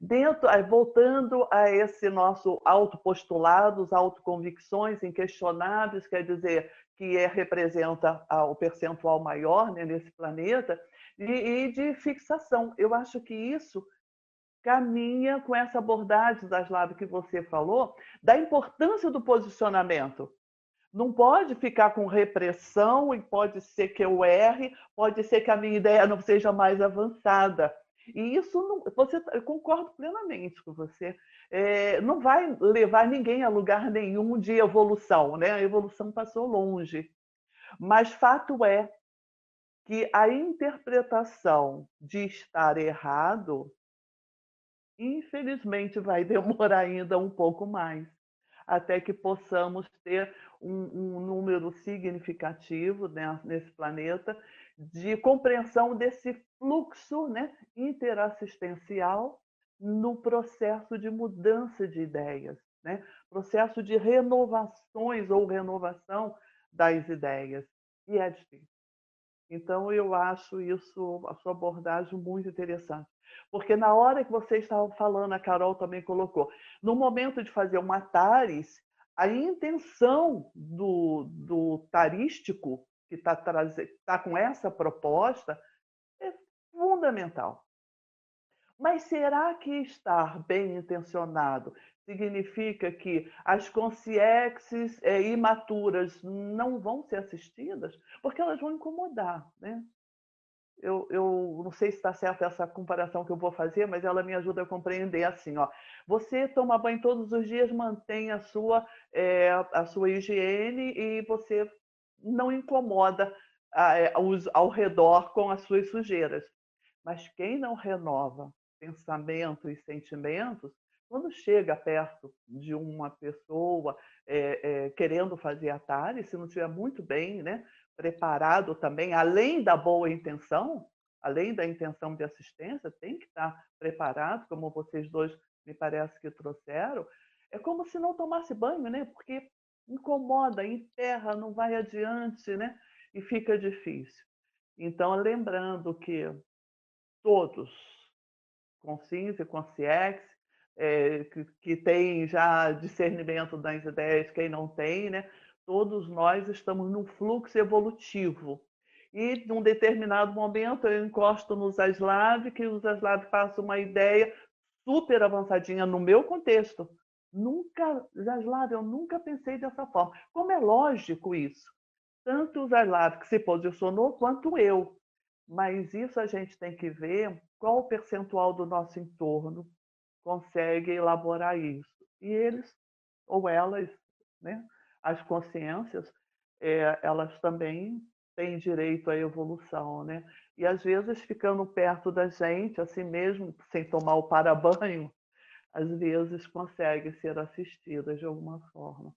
dentro, voltando a esse nosso autopostulado, autoconvicções inquestionáveis, quer dizer, que é, representa o percentual maior né, nesse planeta, e, e de fixação. Eu acho que isso caminha com essa abordagem, Zaslav, que você falou, da importância do posicionamento. Não pode ficar com repressão e pode ser que eu erre, pode ser que a minha ideia não seja mais avançada. E isso não, você, eu concordo plenamente com você. É, não vai levar ninguém a lugar nenhum de evolução, né? A evolução passou longe. Mas fato é que a interpretação de estar errado infelizmente vai demorar ainda um pouco mais, até que possamos ter um, um número significativo né, nesse planeta de compreensão desse fluxo né, interassistencial no processo de mudança de ideias, né? processo de renovações ou renovação das ideias. E é difícil. Então, eu acho isso, a sua abordagem muito interessante. Porque na hora que você estava falando, a Carol também colocou, no momento de fazer uma TARES, a intenção do, do tarístico, que está tá com essa proposta, é fundamental. Mas será que estar bem intencionado significa que as consciências é, imaturas não vão ser assistidas? Porque elas vão incomodar, né? Eu, eu não sei se está certa essa comparação que eu vou fazer, mas ela me ajuda a compreender assim, ó. Você toma banho todos os dias, mantém a sua, é, a sua higiene e você não incomoda a, é, os, ao redor com as suas sujeiras. Mas quem não renova pensamento e sentimentos, quando chega perto de uma pessoa é, é, querendo fazer a tare, se não estiver muito bem, né, preparado também, além da boa intenção, além da intenção de assistência, tem que estar preparado, como vocês dois me parece que trouxeram. É como se não tomasse banho, né? Porque incomoda, enterra, não vai adiante, né? E fica difícil. Então, lembrando que todos, consciência e consciex, é, que, que tem já discernimento das ideias, quem não tem, né? Todos nós estamos num fluxo evolutivo. E, num determinado momento, eu encosto no Zaslav, que o Zaslav passa uma ideia super avançadinha no meu contexto. Nunca, Zaslav, eu nunca pensei dessa forma. Como é lógico isso? Tanto o Zaslav que se posicionou, quanto eu. Mas isso a gente tem que ver qual o percentual do nosso entorno consegue elaborar isso. E eles, ou elas, né, as consciências, é, elas também têm direito à evolução, né? E às vezes ficando perto da gente, assim mesmo, sem tomar o para-banho, às vezes conseguem ser assistidas de alguma forma.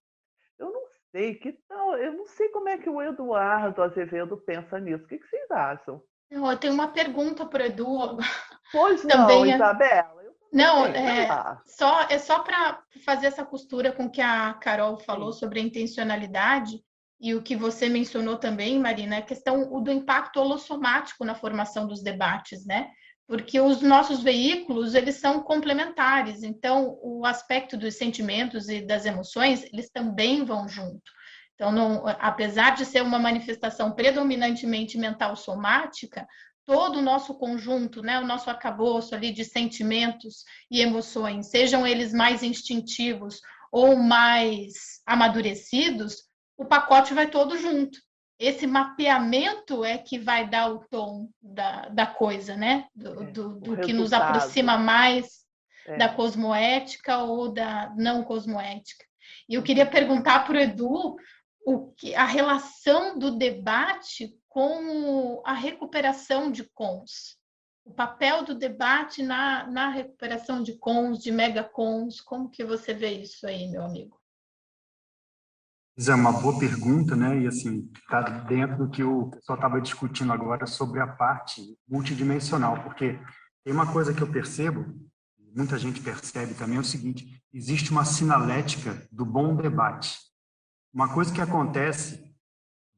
Eu não sei que tal, eu não sei como é que o Eduardo Azevedo pensa nisso. O que, que vocês acham? Eu tenho uma pergunta para o Edu. Pois também não, é... Isabela. Não, é só, é só para fazer essa costura com o que a Carol falou Sim. sobre a intencionalidade e o que você mencionou também, Marina, a questão do impacto holossomático na formação dos debates, né? Porque os nossos veículos, eles são complementares, então o aspecto dos sentimentos e das emoções, eles também vão junto. Então, não, apesar de ser uma manifestação predominantemente mental somática, todo o nosso conjunto, né, o nosso acabouço ali de sentimentos e emoções, sejam eles mais instintivos ou mais amadurecidos, o pacote vai todo junto. Esse mapeamento é que vai dar o tom da, da coisa, né? Do, é, do, do que nos aproxima mais é. da cosmoética ou da não cosmoética. E eu queria perguntar para o Edu o que, a relação do debate com a recuperação de cons. O papel do debate na, na recuperação de cons, de megacons, como que você vê isso aí, meu amigo? Isso é uma boa pergunta, né? E assim, está dentro do que o pessoal estava discutindo agora sobre a parte multidimensional, porque tem uma coisa que eu percebo, muita gente percebe também, é o seguinte: existe uma sinalética do bom debate. Uma coisa que acontece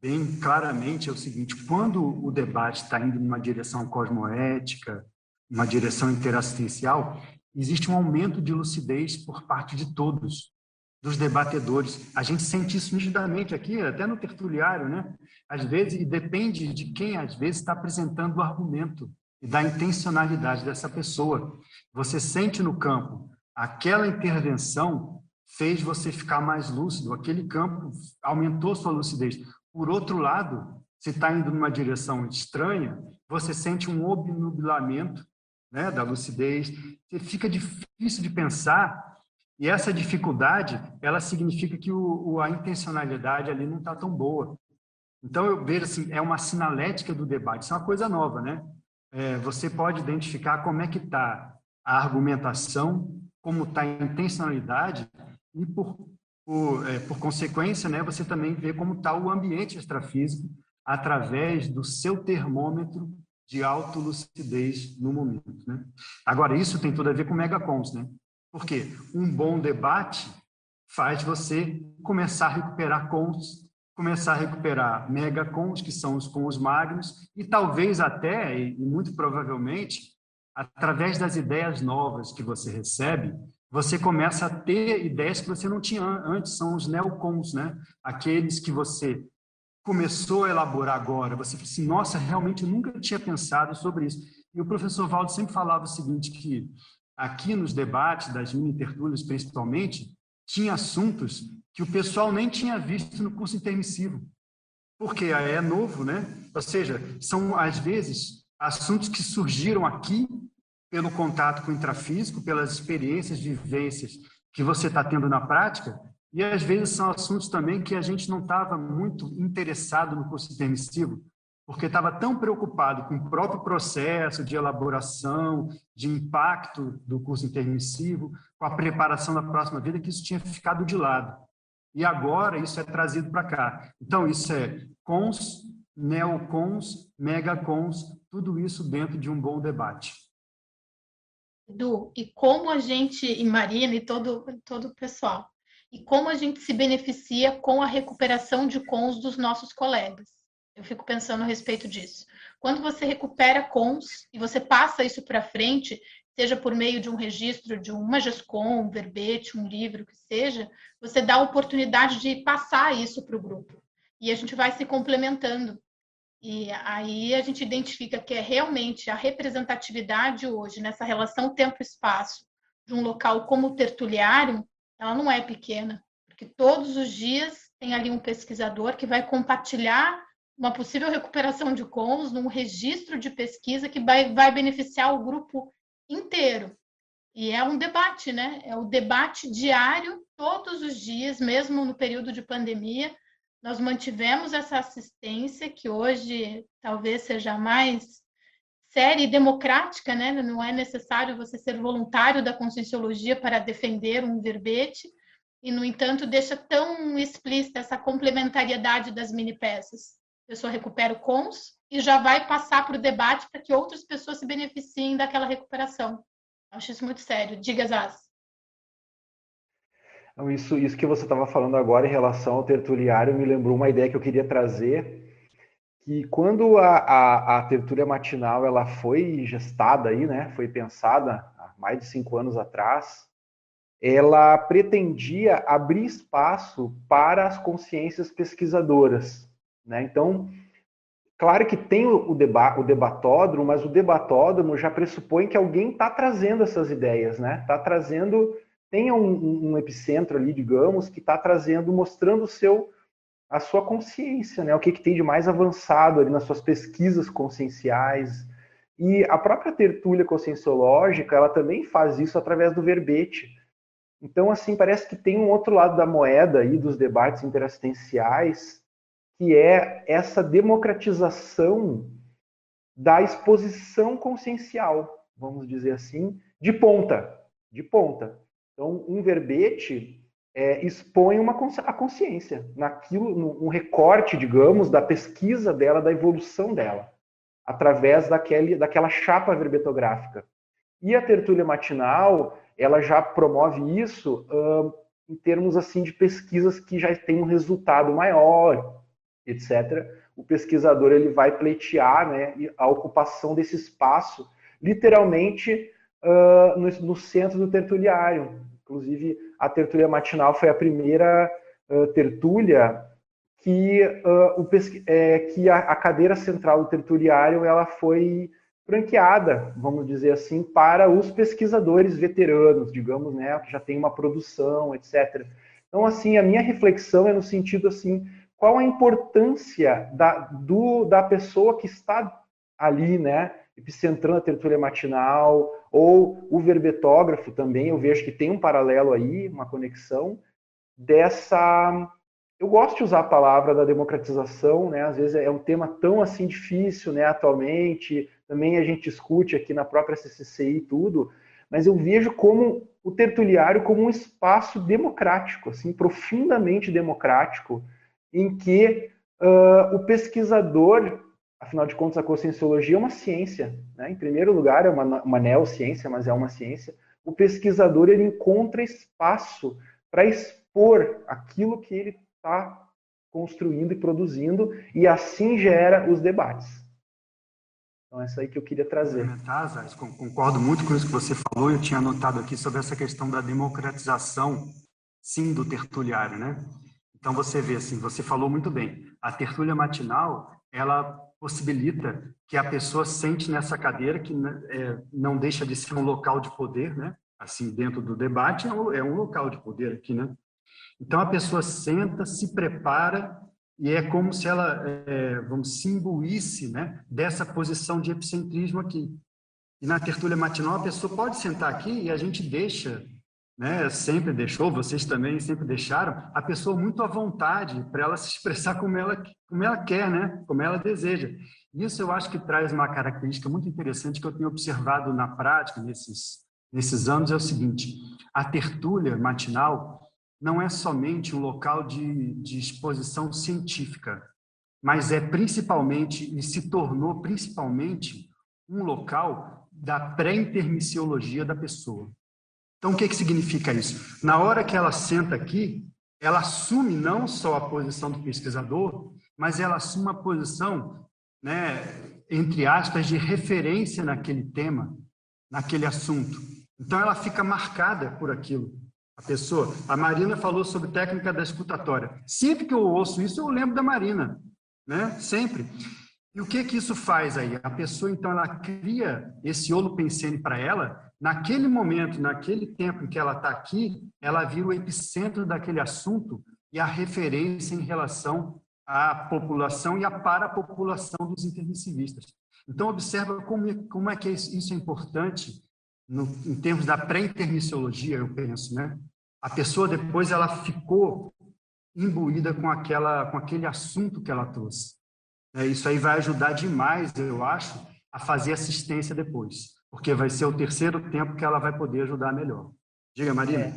bem claramente é o seguinte: quando o debate está indo numa direção cosmoética, uma direção interassistencial, existe um aumento de lucidez por parte de todos dos debatedores. A gente sente isso nitidamente aqui, até no tertuliário, né? Às vezes, e depende de quem, às vezes, está apresentando o argumento e da intencionalidade dessa pessoa. Você sente no campo, aquela intervenção fez você ficar mais lúcido, aquele campo aumentou sua lucidez. Por outro lado, se está indo numa direção estranha, você sente um obnubilamento né, da lucidez, fica difícil de pensar e essa dificuldade, ela significa que o, a intencionalidade ali não está tão boa. Então, eu vejo assim, é uma sinalética do debate, isso é uma coisa nova, né? É, você pode identificar como é que está a argumentação, como está a intencionalidade, e por, por, é, por consequência, né, você também vê como está o ambiente extrafísico através do seu termômetro de autolucidez no momento. Né? Agora, isso tem tudo a ver com megacons, né? Porque um bom debate faz você começar a recuperar cons, começar a recuperar megacons, que são os cons magnos, e talvez até, e muito provavelmente, através das ideias novas que você recebe, você começa a ter ideias que você não tinha antes, são os neocons, né? Aqueles que você começou a elaborar agora, você fala assim, nossa, realmente eu nunca tinha pensado sobre isso. E o professor Valdo sempre falava o seguinte, que aqui nos debates das mini tertúlias principalmente, tinha assuntos que o pessoal nem tinha visto no curso intermissivo, porque é novo, né? Ou seja, são às vezes assuntos que surgiram aqui pelo contato com o intrafísico, pelas experiências, vivências que você está tendo na prática, e às vezes são assuntos também que a gente não estava muito interessado no curso intermissivo, porque estava tão preocupado com o próprio processo de elaboração, de impacto do curso intermissivo, com a preparação da próxima vida, que isso tinha ficado de lado. E agora isso é trazido para cá. Então, isso é cons, neocons, megacons, tudo isso dentro de um bom debate. Edu, e como a gente, e Marina e todo, todo o pessoal, e como a gente se beneficia com a recuperação de cons dos nossos colegas? Eu fico pensando a respeito disso. Quando você recupera cons e você passa isso para frente, seja por meio de um registro de uma GESCOM, um verbete, um livro, que seja, você dá a oportunidade de passar isso para o grupo. E a gente vai se complementando. E aí a gente identifica que é realmente a representatividade hoje, nessa relação tempo-espaço, de um local como o tertuliário, ela não é pequena, porque todos os dias tem ali um pesquisador que vai compartilhar uma possível recuperação de cons num registro de pesquisa que vai, vai beneficiar o grupo inteiro. E é um debate, né? É o debate diário, todos os dias, mesmo no período de pandemia. Nós mantivemos essa assistência, que hoje talvez seja mais séria e democrática, né? Não é necessário você ser voluntário da conscienciologia para defender um verbete, e, no entanto, deixa tão explícita essa complementariedade das mini peças pessoa recupera o cons e já vai passar para o debate para que outras pessoas se beneficiem daquela recuperação. Acho isso muito sério. Diga, Zaz. Isso, isso que você estava falando agora em relação ao tertuliário me lembrou uma ideia que eu queria trazer, que quando a, a, a tertúlia matinal ela foi gestada aí, né, foi pensada há mais de cinco anos atrás, ela pretendia abrir espaço para as consciências pesquisadoras. Né? Então, claro que tem o, deba o debatódromo, mas o debatódromo já pressupõe que alguém está trazendo essas ideias, né? Está trazendo, tem um, um, epicentro ali, digamos, que está trazendo, mostrando o seu a sua consciência, né? O que, que tem de mais avançado ali nas suas pesquisas conscienciais. E a própria tertúlia conscienciológica, ela também faz isso através do verbete. Então, assim, parece que tem um outro lado da moeda aí dos debates interassistenciais, que é essa democratização da exposição consciencial, vamos dizer assim, de ponta, de ponta. Então, um verbete, é, expõe uma, a consciência naquilo, um recorte, digamos, da pesquisa dela, da evolução dela, através daquele, daquela chapa verbetográfica. E a tertúlia matinal, ela já promove isso uh, em termos assim de pesquisas que já têm um resultado maior, etc. O pesquisador ele vai pleitear né, a ocupação desse espaço, literalmente uh, no, no centro do tertuliário, Inclusive, a tertúlia matinal foi a primeira uh, tertúlia que, uh, o, é, que a, a, cadeira central do tertuliário ela foi franqueada, vamos dizer assim, para os pesquisadores veteranos, digamos, né, que já tem uma produção, etc. Então, assim, a minha reflexão é no sentido assim, qual a importância da, do, da pessoa que está ali, né, epicentrando a tertúlia matinal, ou o verbetógrafo também, eu vejo que tem um paralelo aí, uma conexão dessa. Eu gosto de usar a palavra da democratização, né? Às vezes é um tema tão assim difícil, né? Atualmente, também a gente discute aqui na própria CCCI e tudo, mas eu vejo como o tertuliário como um espaço democrático, assim, profundamente democrático, em que uh, o pesquisador afinal de contas, a conscienciologia é uma ciência. Né? Em primeiro lugar, é uma, uma neociência, mas é uma ciência. O pesquisador ele encontra espaço para expor aquilo que ele está construindo e produzindo, e assim gera os debates. Então, é isso aí que eu queria trazer. Concordo muito com isso que você falou. Eu tinha anotado aqui sobre essa questão da democratização, sim, do tertuliário, né? Então, você vê, assim, você falou muito bem. A tertúlia matinal, ela possibilita que a pessoa sente nessa cadeira, que né, é, não deixa de ser um local de poder, né? Assim, dentro do debate, é um, é um local de poder aqui, né? Então, a pessoa senta, se prepara, e é como se ela, é, vamos, se imbuísse né, dessa posição de epicentrismo aqui. E na tertúlia matinal, a pessoa pode sentar aqui e a gente deixa né, sempre deixou, vocês também sempre deixaram, a pessoa muito à vontade para ela se expressar como ela, como ela quer, né, como ela deseja. Isso eu acho que traz uma característica muito interessante que eu tenho observado na prática nesses, nesses anos, é o seguinte, a tertúlia matinal não é somente um local de, de exposição científica, mas é principalmente, e se tornou principalmente, um local da pré-intermissiologia da pessoa. Então, o que, que significa isso? Na hora que ela senta aqui, ela assume não só a posição do pesquisador, mas ela assume uma posição, né, entre aspas, de referência naquele tema, naquele assunto. Então, ela fica marcada por aquilo. A pessoa, a Marina falou sobre técnica da escutatória. Sempre que eu ouço isso, eu lembro da Marina, né? Sempre. E o que que isso faz aí? A pessoa, então, ela cria esse holopensene para ela naquele momento, naquele tempo em que ela está aqui, ela vira o epicentro daquele assunto e a referência em relação à população e à parapopulação dos intermissivistas. Então, observa como, é, como é que isso é importante no, em termos da pré-intermissiologia, eu penso, né? A pessoa depois ela ficou imbuída com aquela com aquele assunto que ela trouxe. É, isso aí vai ajudar demais, eu acho, a fazer assistência depois porque vai ser o terceiro tempo que ela vai poder ajudar melhor. Diga, Marina.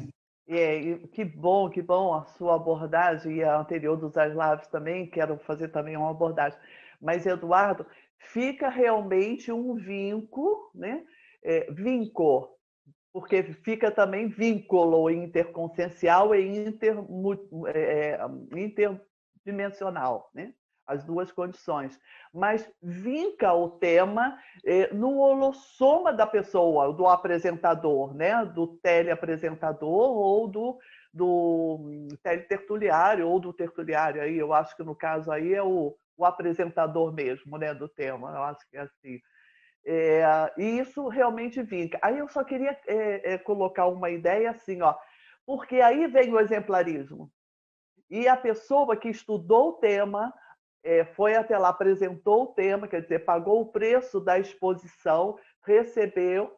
É, é, que bom, que bom a sua abordagem e a anterior dos Aslaves também, quero fazer também uma abordagem. Mas, Eduardo, fica realmente um vínculo, né? É, vínculo, porque fica também vínculo interconsciencial e inter, é, é, interdimensional, né? As duas condições, mas vinca o tema eh, no holossoma da pessoa, do apresentador, né? do teleapresentador ou do, do teletertuliário ou do tertuliário. Aí, eu acho que no caso aí é o, o apresentador mesmo né? do tema, eu acho que é assim. É, e isso realmente vinca. Aí eu só queria é, é, colocar uma ideia assim, ó, porque aí vem o exemplarismo. E a pessoa que estudou o tema, é, foi até lá, apresentou o tema, quer dizer, pagou o preço da exposição, recebeu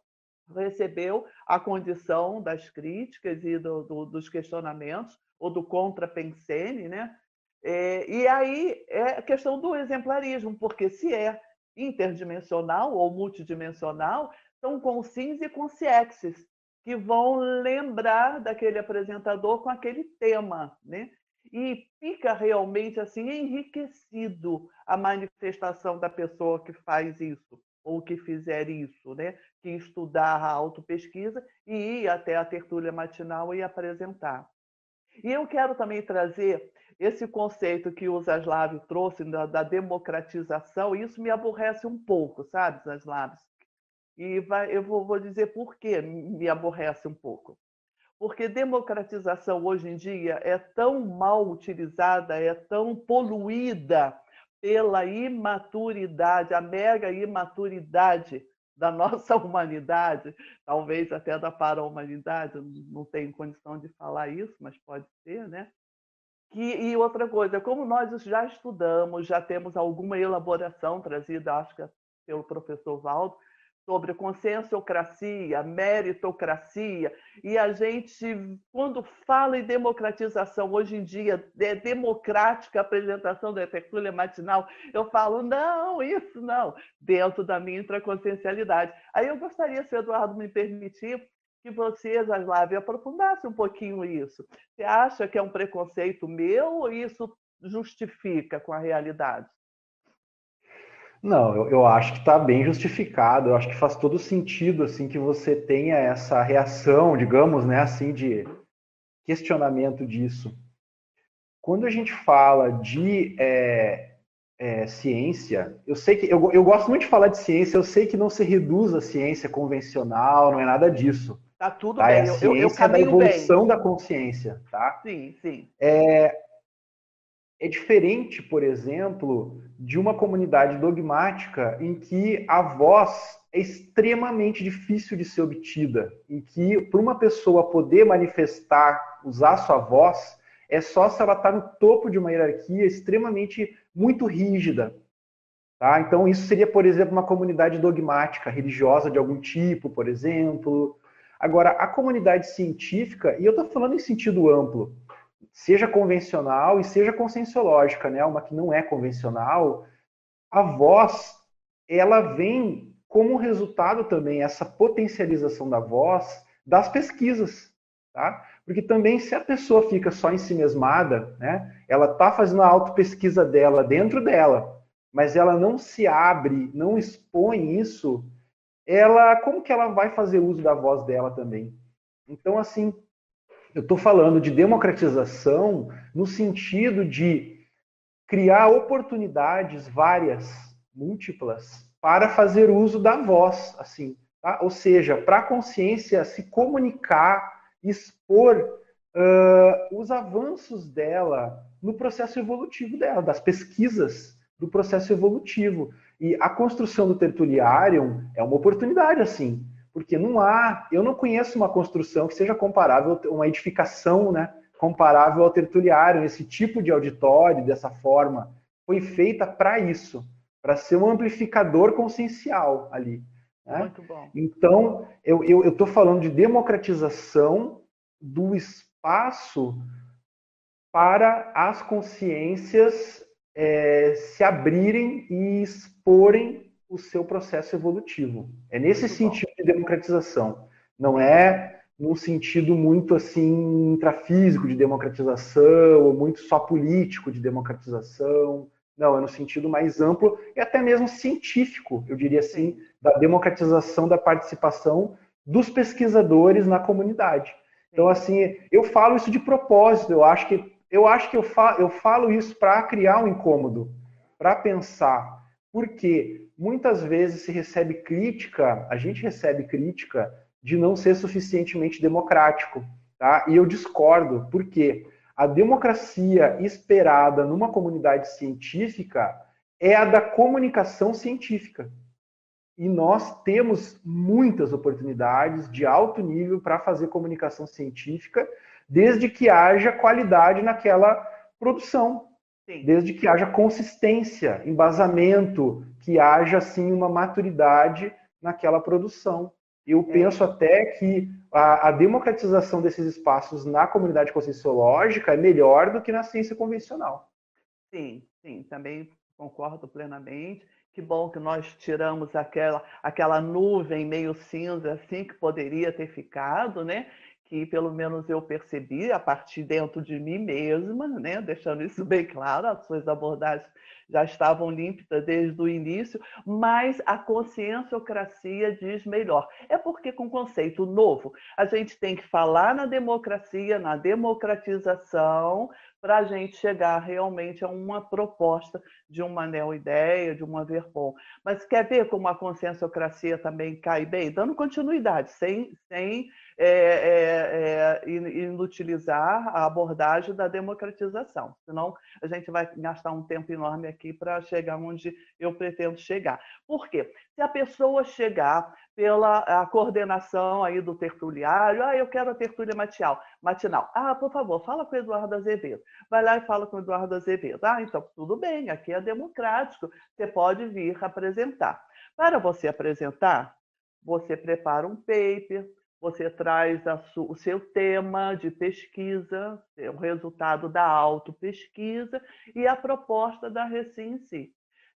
recebeu a condição das críticas e do, do, dos questionamentos, ou do contra-pensene, né? É, e aí é a questão do exemplarismo, porque se é interdimensional ou multidimensional, são consins e consciexes. que vão lembrar daquele apresentador com aquele tema, né? E fica realmente assim enriquecido a manifestação da pessoa que faz isso ou que fizer isso, né? Que estudar a autopesquisa e ir até a tertúlia matinal e apresentar. E eu quero também trazer esse conceito que o Zaslav trouxe da, da democratização, isso me aborrece um pouco, sabe, Zaslav? E vai, eu vou, vou dizer por que me aborrece um pouco. Porque democratização hoje em dia é tão mal utilizada, é tão poluída pela imaturidade, a mega imaturidade da nossa humanidade, talvez até da para-humanidade, não tenho condição de falar isso, mas pode ser, né? E, e outra coisa, como nós já estudamos, já temos alguma elaboração trazida, acho que é pelo professor Valdo, sobre conscienciocracia, meritocracia, e a gente, quando fala em democratização, hoje em dia, é democrática a apresentação da tertúlia matinal, eu falo, não, isso não, dentro da minha intraconsciencialidade. Aí eu gostaria, se o Eduardo me permitir, que vocês, Aslav, aprofundassem um pouquinho isso. Você acha que é um preconceito meu ou isso justifica com a realidade? Não, eu, eu acho que está bem justificado. Eu acho que faz todo sentido assim que você tenha essa reação, digamos, né, assim de questionamento disso. Quando a gente fala de é, é, ciência, eu sei que eu, eu gosto muito de falar de ciência. Eu sei que não se reduz a ciência convencional, não é nada disso. Tá tudo tá? bem. É a ciência eu, eu, eu da evolução bem. da consciência, tá? Sim, sim. É, é diferente, por exemplo, de uma comunidade dogmática em que a voz é extremamente difícil de ser obtida, em que para uma pessoa poder manifestar, usar sua voz, é só se ela está no topo de uma hierarquia extremamente muito rígida. Tá? Então, isso seria, por exemplo, uma comunidade dogmática, religiosa de algum tipo, por exemplo. Agora, a comunidade científica, e eu estou falando em sentido amplo, seja convencional e seja conscienciológica, né? Uma que não é convencional, a voz ela vem como resultado também essa potencialização da voz das pesquisas, tá? Porque também se a pessoa fica só em si mesmada, né? Ela tá fazendo a auto-pesquisa dela dentro dela, mas ela não se abre, não expõe isso, ela como que ela vai fazer uso da voz dela também? Então assim, eu estou falando de democratização no sentido de criar oportunidades várias, múltiplas, para fazer uso da voz, assim, tá? ou seja, para a consciência se comunicar, expor uh, os avanços dela no processo evolutivo dela, das pesquisas do processo evolutivo. E a construção do tertuliário é uma oportunidade, assim, porque não há, eu não conheço uma construção que seja comparável, uma edificação, né, comparável ao tertuliário, esse tipo de auditório, dessa forma, foi feita para isso, para ser um amplificador consciencial ali. Né? Muito bom. Então, eu estou falando de democratização do espaço para as consciências é, se abrirem e exporem o seu processo evolutivo. É nesse muito sentido bom. de democratização. Não é num sentido muito assim intrafísico de democratização, ou muito só político de democratização. Não, é no sentido mais amplo e até mesmo científico, eu diria assim, da democratização da participação dos pesquisadores na comunidade. Então, assim, eu falo isso de propósito, eu acho que eu acho que eu falo, eu falo isso para criar um incômodo, para pensar. Porque muitas vezes se recebe crítica, a gente recebe crítica de não ser suficientemente democrático, tá? E eu discordo, porque a democracia esperada numa comunidade científica é a da comunicação científica. E nós temos muitas oportunidades de alto nível para fazer comunicação científica, desde que haja qualidade naquela produção, Sim. desde que haja consistência, embasamento, que haja assim uma maturidade naquela produção. Eu é. penso até que a, a, democratização desses espaços na comunidade conscienciológica é melhor do que na ciência convencional. Sim, sim, também concordo plenamente. Que bom que nós tiramos aquela, aquela nuvem meio cinza assim que poderia ter ficado, né? Que pelo menos eu percebi a partir dentro de mim mesma, né? deixando isso bem claro, as suas abordagens já estavam límpidas desde o início, mas a conscienciocracia diz melhor. É porque, com conceito novo, a gente tem que falar na democracia, na democratização, para a gente chegar realmente a uma proposta de uma neo-ideia, de uma Verpom. Mas quer ver como a conscienciocracia também cai bem? Dando continuidade, sem, sem é, é, é, inutilizar a abordagem da democratização. Senão, a gente vai gastar um tempo enorme aqui para chegar onde eu pretendo chegar. Por quê? Se a pessoa chegar pela a coordenação aí do tertuliário, ah, eu quero a tertúlia matinal, matinal. Ah, por favor, fala com o Eduardo Azevedo. Vai lá e fala com o Eduardo Azevedo. Ah, então tudo bem, aqui é democrático, você pode vir apresentar. Para você apresentar, você prepara um paper, você traz o seu tema de pesquisa, o resultado da autopesquisa e a proposta da Recim em si.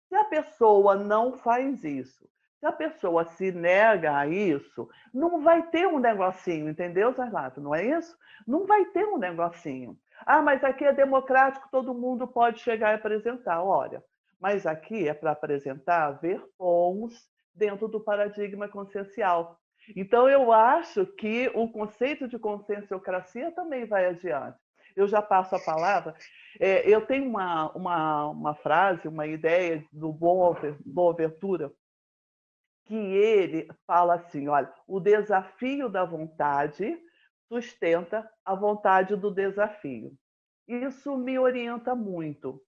Se a pessoa não faz isso, se a pessoa se nega a isso, não vai ter um negocinho, entendeu, Zarlato? Não é isso? Não vai ter um negocinho. Ah, mas aqui é democrático, todo mundo pode chegar e apresentar. Olha, mas aqui é para apresentar ver pons dentro do paradigma consciencial. Então, eu acho que o conceito de conscienciocracia também vai adiante. Eu já passo a palavra. É, eu tenho uma, uma, uma frase, uma ideia do Boaventura, que ele fala assim: olha, o desafio da vontade sustenta a vontade do desafio. Isso me orienta muito,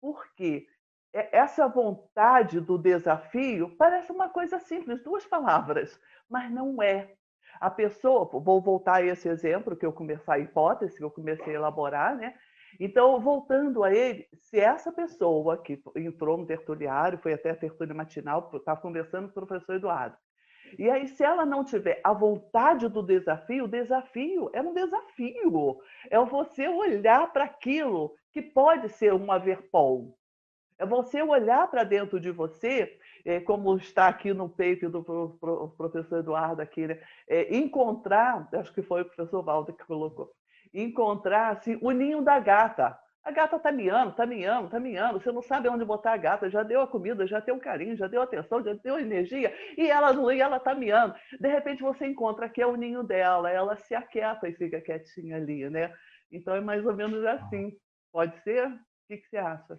porque essa vontade do desafio parece uma coisa simples, duas palavras, mas não é. A pessoa, vou voltar a esse exemplo que eu comecei, a hipótese que eu comecei a elaborar, né? Então, voltando a ele, se essa pessoa que entrou no tertuliário, foi até a tertúlia matinal, estava conversando com o professor Eduardo, e aí, se ela não tiver a vontade do desafio, o desafio é um desafio. É você olhar para aquilo que pode ser uma verpol. É você olhar para dentro de você como está aqui no paper do professor Eduardo aqui, né? É, encontrar, acho que foi o professor Walter que colocou, encontrar assim, o ninho da gata. A gata está miando, está miando, está miando. Você não sabe onde botar a gata. Já deu a comida, já deu carinho, já deu atenção, já deu energia. E ela não e ela está miando. De repente você encontra que é o ninho dela. Ela se aquieta e fica quietinha ali, né? Então é mais ou menos assim. Pode ser? O que, que você acha?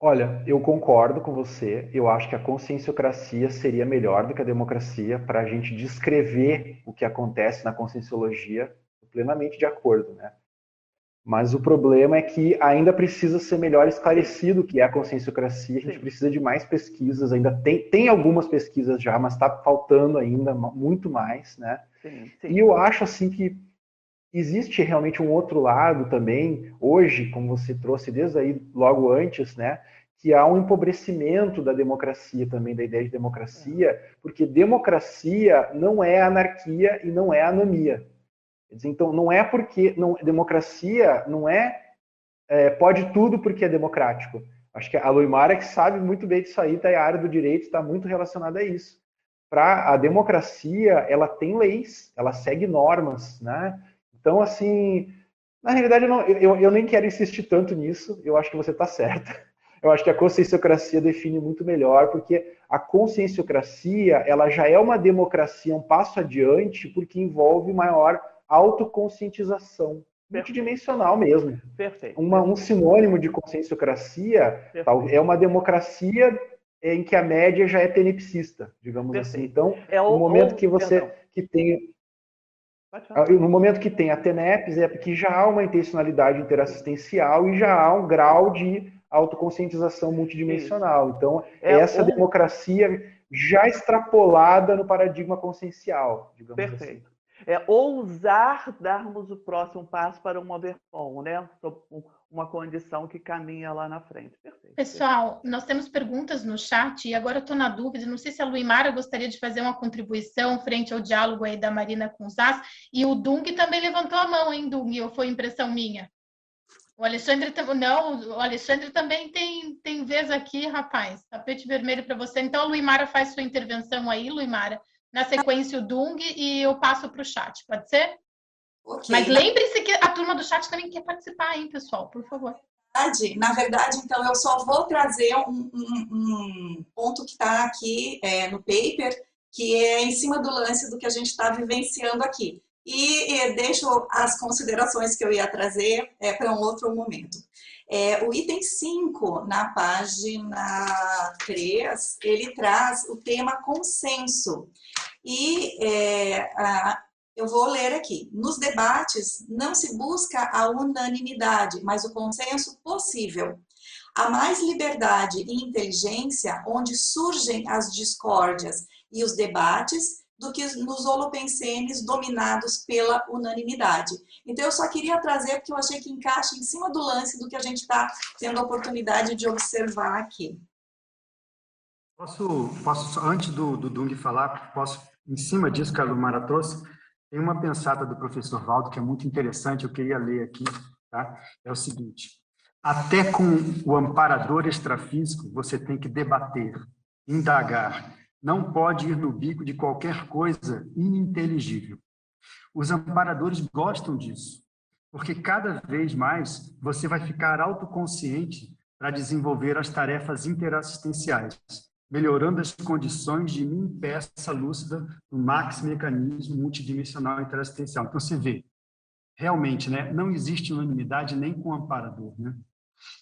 Olha, eu concordo com você. Eu acho que a conscienciocracia seria melhor do que a democracia para a gente descrever o que acontece na conscienciologia, plenamente de acordo, né? Mas o problema é que ainda precisa ser melhor esclarecido o que é a conscienciocracia. A gente sim. precisa de mais pesquisas. Ainda tem, tem algumas pesquisas já, mas está faltando ainda muito mais, né? Sim, sim. E eu acho assim que existe realmente um outro lado também, hoje, como você trouxe desde aí logo antes, né, que há um empobrecimento da democracia também, da ideia de democracia, porque democracia não é anarquia e não é anomia. Então, não é porque não, democracia não é, é pode tudo porque é democrático. Acho que a Luimara que sabe muito bem disso aí, tá, a área do direito está muito relacionada a isso. Para a democracia, ela tem leis, ela segue normas, né? Então, assim, na realidade, eu, não, eu, eu nem quero insistir tanto nisso, eu acho que você está certa. Eu acho que a conscienciocracia define muito melhor, porque a conscienciocracia ela já é uma democracia um passo adiante, porque envolve maior autoconscientização, multidimensional mesmo. Perfeito. Uma, um sinônimo de conscienciocracia tal, é uma democracia em que a média já é tenepsista, digamos assim. Perfeito. assim. Então, é o, no momento ou, que você perdão. que tem no momento que tem a TENEPS, é porque já há uma intencionalidade interassistencial e já há um grau de autoconscientização multidimensional. Então, é essa democracia já extrapolada no paradigma consciencial, digamos assim. Perfeito. assim. É ousar darmos o próximo passo para um overpon, né? Uma condição que caminha lá na frente. Perfeito. Pessoal, nós temos perguntas no chat e agora eu estou na dúvida, não sei se a Luimara gostaria de fazer uma contribuição frente ao diálogo aí da Marina com os Zaz, e o Dung também levantou a mão, hein, Dung, ou foi impressão minha? O Alexandre não, o Alexandre também tem, tem vez aqui, rapaz. Tapete vermelho para você. Então, a Luimara faz sua intervenção aí, Luimara. Na sequência, o Dung e eu passo para o chat. Pode ser? Okay. Mas lembre-se que a turma do chat também quer participar, hein, pessoal? Por favor. Na verdade, então, eu só vou trazer um, um, um ponto que está aqui é, no paper, que é em cima do lance do que a gente está vivenciando aqui. E, e, deixo as considerações que eu ia trazer é, para um outro momento. É, o item 5, na página 3, ele traz o tema consenso. E é, a, eu vou ler aqui. Nos debates, não se busca a unanimidade, mas o consenso possível. Há mais liberdade e inteligência onde surgem as discórdias e os debates do que nos holopensenes dominados pela unanimidade. Então, eu só queria trazer porque eu achei que encaixa em cima do lance do que a gente está tendo a oportunidade de observar aqui. Posso, posso antes do, do Dung falar, posso, em cima disso que a Lumara trouxe, tem uma pensada do professor Valdo que é muito interessante, eu queria ler aqui, tá? É o seguinte, até com o amparador extrafísico você tem que debater, indagar, não pode ir no bico de qualquer coisa ininteligível. Os amparadores gostam disso, porque cada vez mais você vai ficar autoconsciente para desenvolver as tarefas interassistenciais, melhorando as condições de mim peça lúcida no max mecanismo multidimensional interassistencial. Então, você vê, realmente, né, não existe unanimidade nem com o amparador. Né?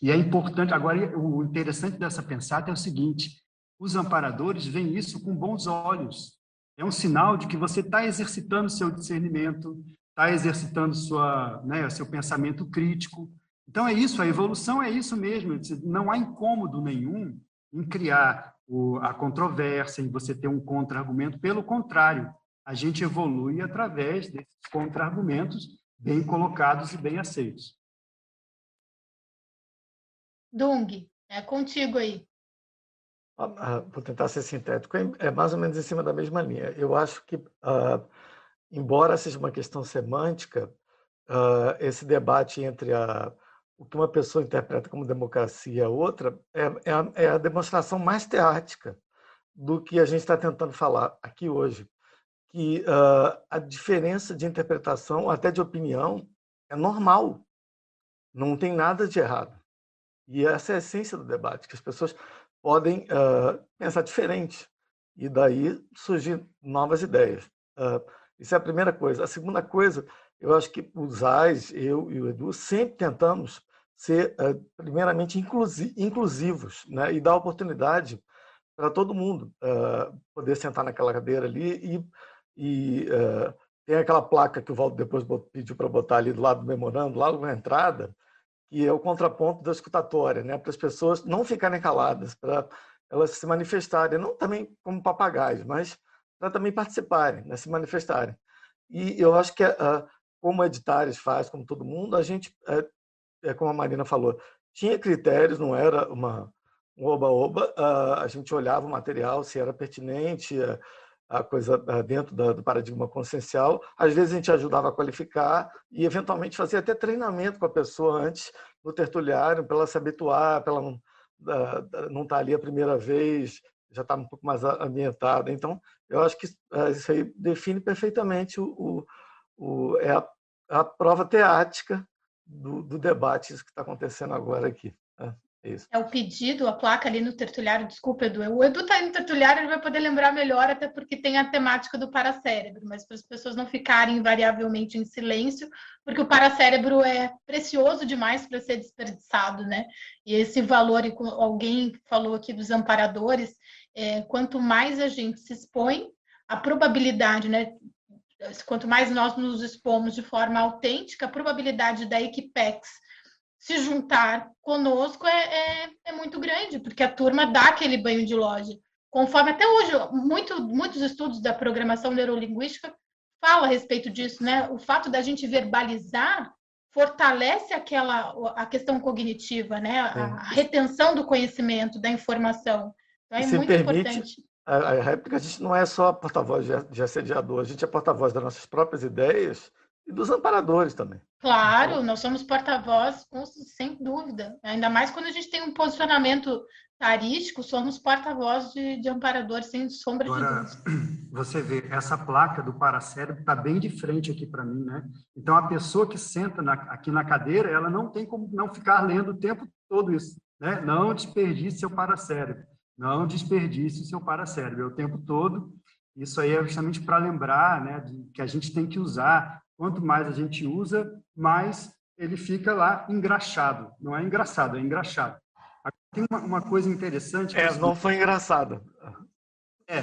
E é importante, agora, o interessante dessa pensada é o seguinte, os amparadores veem isso com bons olhos. É um sinal de que você está exercitando seu discernimento, está exercitando sua, né, seu pensamento crítico. Então é isso, a evolução é isso mesmo. Não há incômodo nenhum em criar o, a controvérsia, em você ter um contra-argumento. Pelo contrário, a gente evolui através desses contra-argumentos bem colocados e bem aceitos. Dung, é contigo aí. Ah, ah, vou tentar ser sintético, é mais ou menos em cima da mesma linha. Eu acho que, uh, embora seja uma questão semântica, uh, esse debate entre a, o que uma pessoa interpreta como democracia e a outra é, é, a, é a demonstração mais teática do que a gente está tentando falar aqui hoje. Que uh, a diferença de interpretação, até de opinião, é normal. Não tem nada de errado. E essa é a essência do debate, que as pessoas podem uh, pensar diferente e daí surgir novas ideias. Uh, isso é a primeira coisa. A segunda coisa, eu acho que os AIS, eu e o Edu, sempre tentamos ser, uh, primeiramente, inclusi inclusivos né? e dar oportunidade para todo mundo poder sentar naquela cadeira ali e, e tem aquela placa que o Valdo depois pediu para botar ali do lado do memorando, lá na entrada, que é o contraponto da escutatória, né? para as pessoas não ficarem caladas, para elas se manifestarem, não também como papagaios, mas para também participarem, né? se manifestarem. E eu acho que, uh, como a Editares faz, como todo mundo, a gente, é, como a Marina falou, tinha critérios, não era uma um oba-oba, uh, a gente olhava o material, se era pertinente, a coisa eh, dentro do paradigma consciencial. Às vezes a gente ajudava a qualificar e, eventualmente, fazia até treinamento com a pessoa antes no tertuliário, para ela se habituar, para ela não, não estar tá ali a primeira vez, já estar tá um pouco mais ambientada. Então, eu acho que eh, isso aí define perfeitamente o, o é a, a, prova teática do, do debate que está acontecendo agora aqui. Né? Isso. É o pedido, a placa ali no tertuliário, desculpa, Edu. O Edu está no tertuliário, ele vai poder lembrar melhor, até porque tem a temática do paracérebro, mas para as pessoas não ficarem invariavelmente em silêncio, porque o paracérebro é precioso demais para ser desperdiçado, né? E esse valor, alguém falou aqui dos amparadores, é, quanto mais a gente se expõe, a probabilidade, né? Quanto mais nós nos expomos de forma autêntica, a probabilidade da Equipex se juntar conosco é, é, é, muito grande, porque a turma dá aquele banho de loja. Conforme até hoje, muito, muitos estudos da programação neurolinguística falam a respeito disso, né? O fato da gente verbalizar fortalece aquela a questão cognitiva, né? A, a retenção do conhecimento, da informação. Então é muito permite, importante. A, a réplica, a gente não é só porta-voz de, de assediador, a gente é porta-voz das nossas próprias ideias e dos amparadores também. Claro, nós somos porta-voz, sem dúvida. Ainda mais quando a gente tem um posicionamento tarístico, somos porta-voz de, de amparador, sem sombra Agora, de dúvida. Você vê, essa placa do paracérebro está bem de frente aqui para mim, né? Então, a pessoa que senta na, aqui na cadeira, ela não tem como não ficar lendo o tempo todo isso, né? Não desperdice seu paracérebro, não desperdice seu paracérebro, é o tempo todo. Isso aí é justamente para lembrar, né, que a gente tem que usar. Quanto mais a gente usa, mais ele fica lá engraxado. Não é engraçado, é engraxado. Tem uma, uma coisa interessante. É, não foi engraçado. É,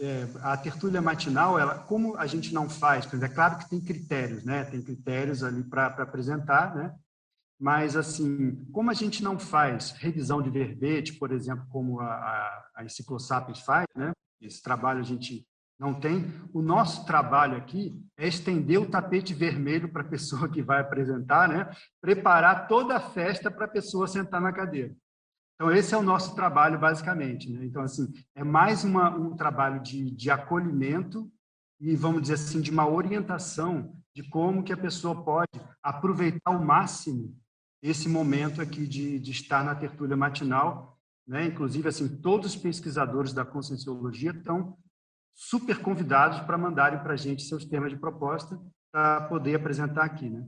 é, a tertúlia matinal, ela, como a gente não faz, é claro que tem critérios, né? Tem critérios ali para apresentar, né? Mas, assim, como a gente não faz revisão de verbete, por exemplo, como a, a, Enciclosapiens faz, né? Esse trabalho a gente não tem. O nosso trabalho aqui é estender o tapete vermelho para a pessoa que vai apresentar, né? preparar toda a festa para a pessoa sentar na cadeira. Então, esse é o nosso trabalho, basicamente. Né? Então, assim, é mais uma, um trabalho de, de acolhimento e, vamos dizer assim, de uma orientação de como que a pessoa pode aproveitar ao máximo esse momento aqui de, de estar na tertúlia matinal. Né? Inclusive, assim, todos os pesquisadores da Conscienciologia estão super convidados para mandarem para a gente seus temas de proposta para poder apresentar aqui, né?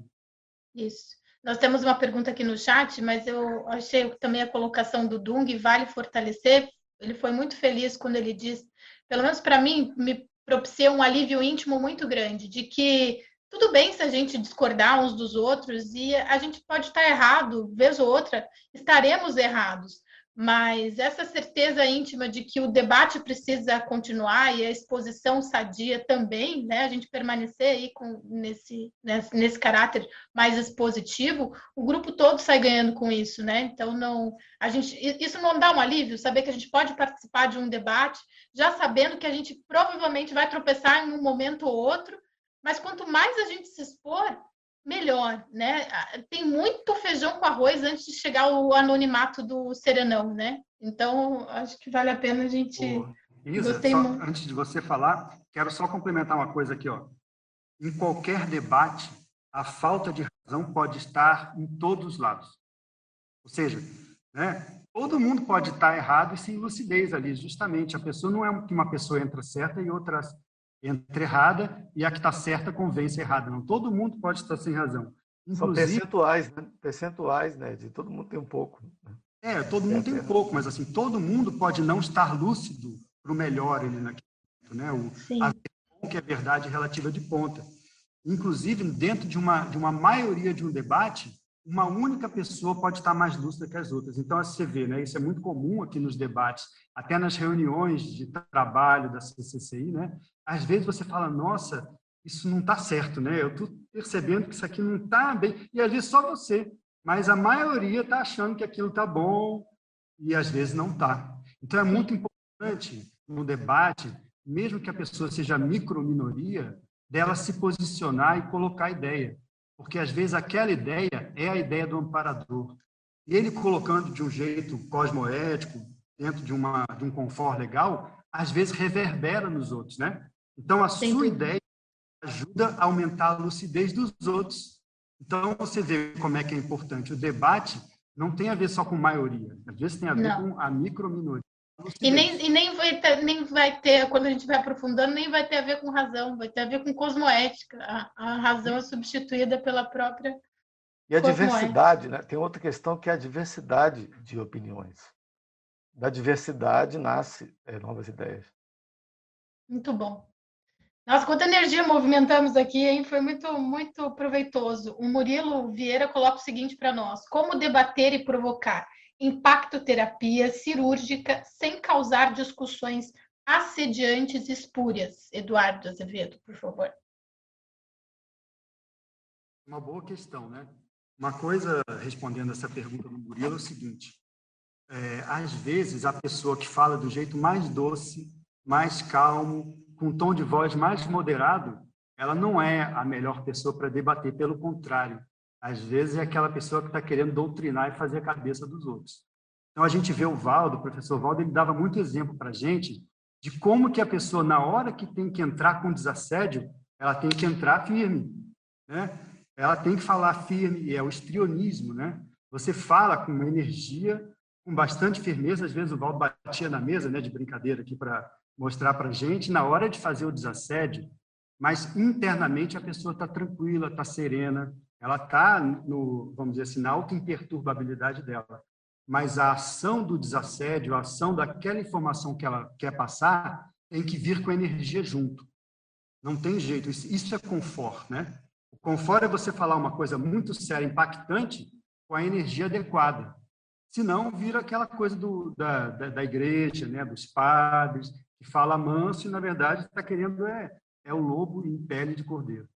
Isso. Nós temos uma pergunta aqui no chat, mas eu achei também a colocação do Dung vale fortalecer. Ele foi muito feliz quando ele disse, pelo menos para mim, me propiciou um alívio íntimo muito grande, de que tudo bem se a gente discordar uns dos outros e a gente pode estar errado, vez ou outra, estaremos errados mas essa certeza íntima de que o debate precisa continuar e a exposição sadia também, né, a gente permanecer aí com, nesse, nesse, nesse caráter mais expositivo, o grupo todo sai ganhando com isso, né? Então não, a gente, isso não dá um alívio, saber que a gente pode participar de um debate, já sabendo que a gente provavelmente vai tropeçar em um momento ou outro, mas quanto mais a gente se expor, melhor, né? Tem muito feijão com arroz antes de chegar o anonimato do serenão, né? Então, acho que vale a pena a gente. Isa, só, antes de você falar, quero só complementar uma coisa aqui, ó. Em qualquer debate, a falta de razão pode estar em todos os lados. Ou seja, né? Todo mundo pode estar errado e sem lucidez ali, justamente. A pessoa não é que uma pessoa entra certa e outra entra errada e a que está certa convence errada. Não, todo mundo pode estar sem razão. Inclusive, São percentuais, né? Percentuais, né? De todo mundo tem um pouco. Né? É, todo mundo é, tem um pouco, mas assim, todo mundo pode não estar lúcido para o melhor ali naquele momento, né? O, a que é verdade relativa de ponta. Inclusive, dentro de uma, de uma maioria de um debate, uma única pessoa pode estar mais lúcida que as outras. Então, assim, você vê, né? Isso é muito comum aqui nos debates, até nas reuniões de trabalho da CCCI, né? às vezes você fala, nossa, isso não está certo, né? Eu estou percebendo que isso aqui não está bem. E vezes só você, mas a maioria está achando que aquilo está bom e às vezes não está. Então é muito importante no debate, mesmo que a pessoa seja micro-minoria, dela se posicionar e colocar ideia. Porque às vezes aquela ideia é a ideia do amparador. E ele colocando de um jeito cosmoético, dentro de, uma, de um conforto legal, às vezes reverbera nos outros, né? Então, a Sim. sua ideia ajuda a aumentar a lucidez dos outros. Então, você vê como é que é importante. O debate não tem a ver só com maioria, às vezes tem a ver não. com a microminoria. E nem, e nem, vai ter, nem vai ter, quando a gente vai aprofundando, nem vai ter a ver com razão, vai ter a ver com cosmoética. A, a razão é substituída pela própria. E a diversidade, né? Tem outra questão que é a diversidade de opiniões. Da diversidade nasce é, novas ideias. Muito bom. Nossa, quanta energia movimentamos aqui, hein? Foi muito, muito proveitoso. O Murilo Vieira coloca o seguinte para nós: como debater e provocar impactoterapia cirúrgica sem causar discussões assediantes e espúrias? Eduardo Azevedo, por favor. Uma boa questão, né? Uma coisa, respondendo essa pergunta do Murilo, é o seguinte: é, às vezes a pessoa que fala do jeito mais doce, mais calmo, com um tom de voz mais moderado, ela não é a melhor pessoa para debater, pelo contrário. Às vezes é aquela pessoa que está querendo doutrinar e fazer a cabeça dos outros. Então a gente vê o Valdo, o professor Valdo, ele dava muito exemplo para a gente de como que a pessoa, na hora que tem que entrar com desassédio, ela tem que entrar firme. né? Ela tem que falar firme, e é o estrionismo, né? Você fala com uma energia, com bastante firmeza. Às vezes o Valdo batia na mesa, né, de brincadeira aqui para mostrar para gente, na hora de fazer o desassédio, mas internamente a pessoa está tranquila, está serena, ela está, no, vamos dizer assim, na alta imperturbabilidade dela. Mas a ação do desassédio, a ação daquela informação que ela quer passar, tem que vir com energia junto. Não tem jeito. Isso é conforto, né? É você falar uma coisa muito séria, impactante, com a energia adequada. Senão, vira aquela coisa do, da, da, da igreja, né? dos padres, que fala manso e, na verdade, está querendo é, é o lobo em pele de cordeiro.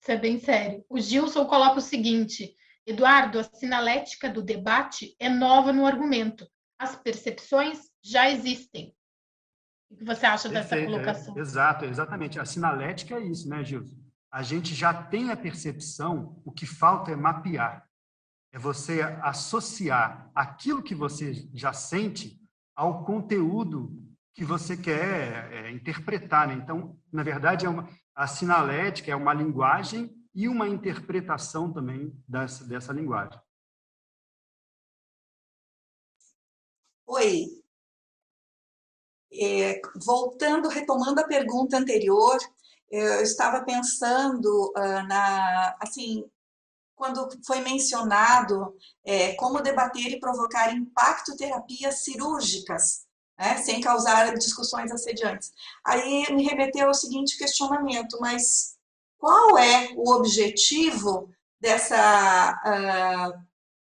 Isso é bem sério. O Gilson coloca o seguinte: Eduardo, a sinalética do debate é nova no argumento. As percepções já existem. O que você acha Perfeito, dessa é, colocação? É, exato, exatamente. A sinalética é isso, né, Gilson? A gente já tem a percepção, o que falta é mapear. É você associar aquilo que você já sente ao conteúdo que você quer é, interpretar. Né? Então, na verdade, é uma, a sinalética é uma linguagem e uma interpretação também dessa, dessa linguagem. Oi. É, voltando, retomando a pergunta anterior, eu estava pensando uh, na, assim, quando foi mencionado é, como debater e provocar impacto terapias cirúrgicas né, sem causar discussões assediantes. Aí me remeteu ao seguinte questionamento, mas qual é o objetivo dessa uh,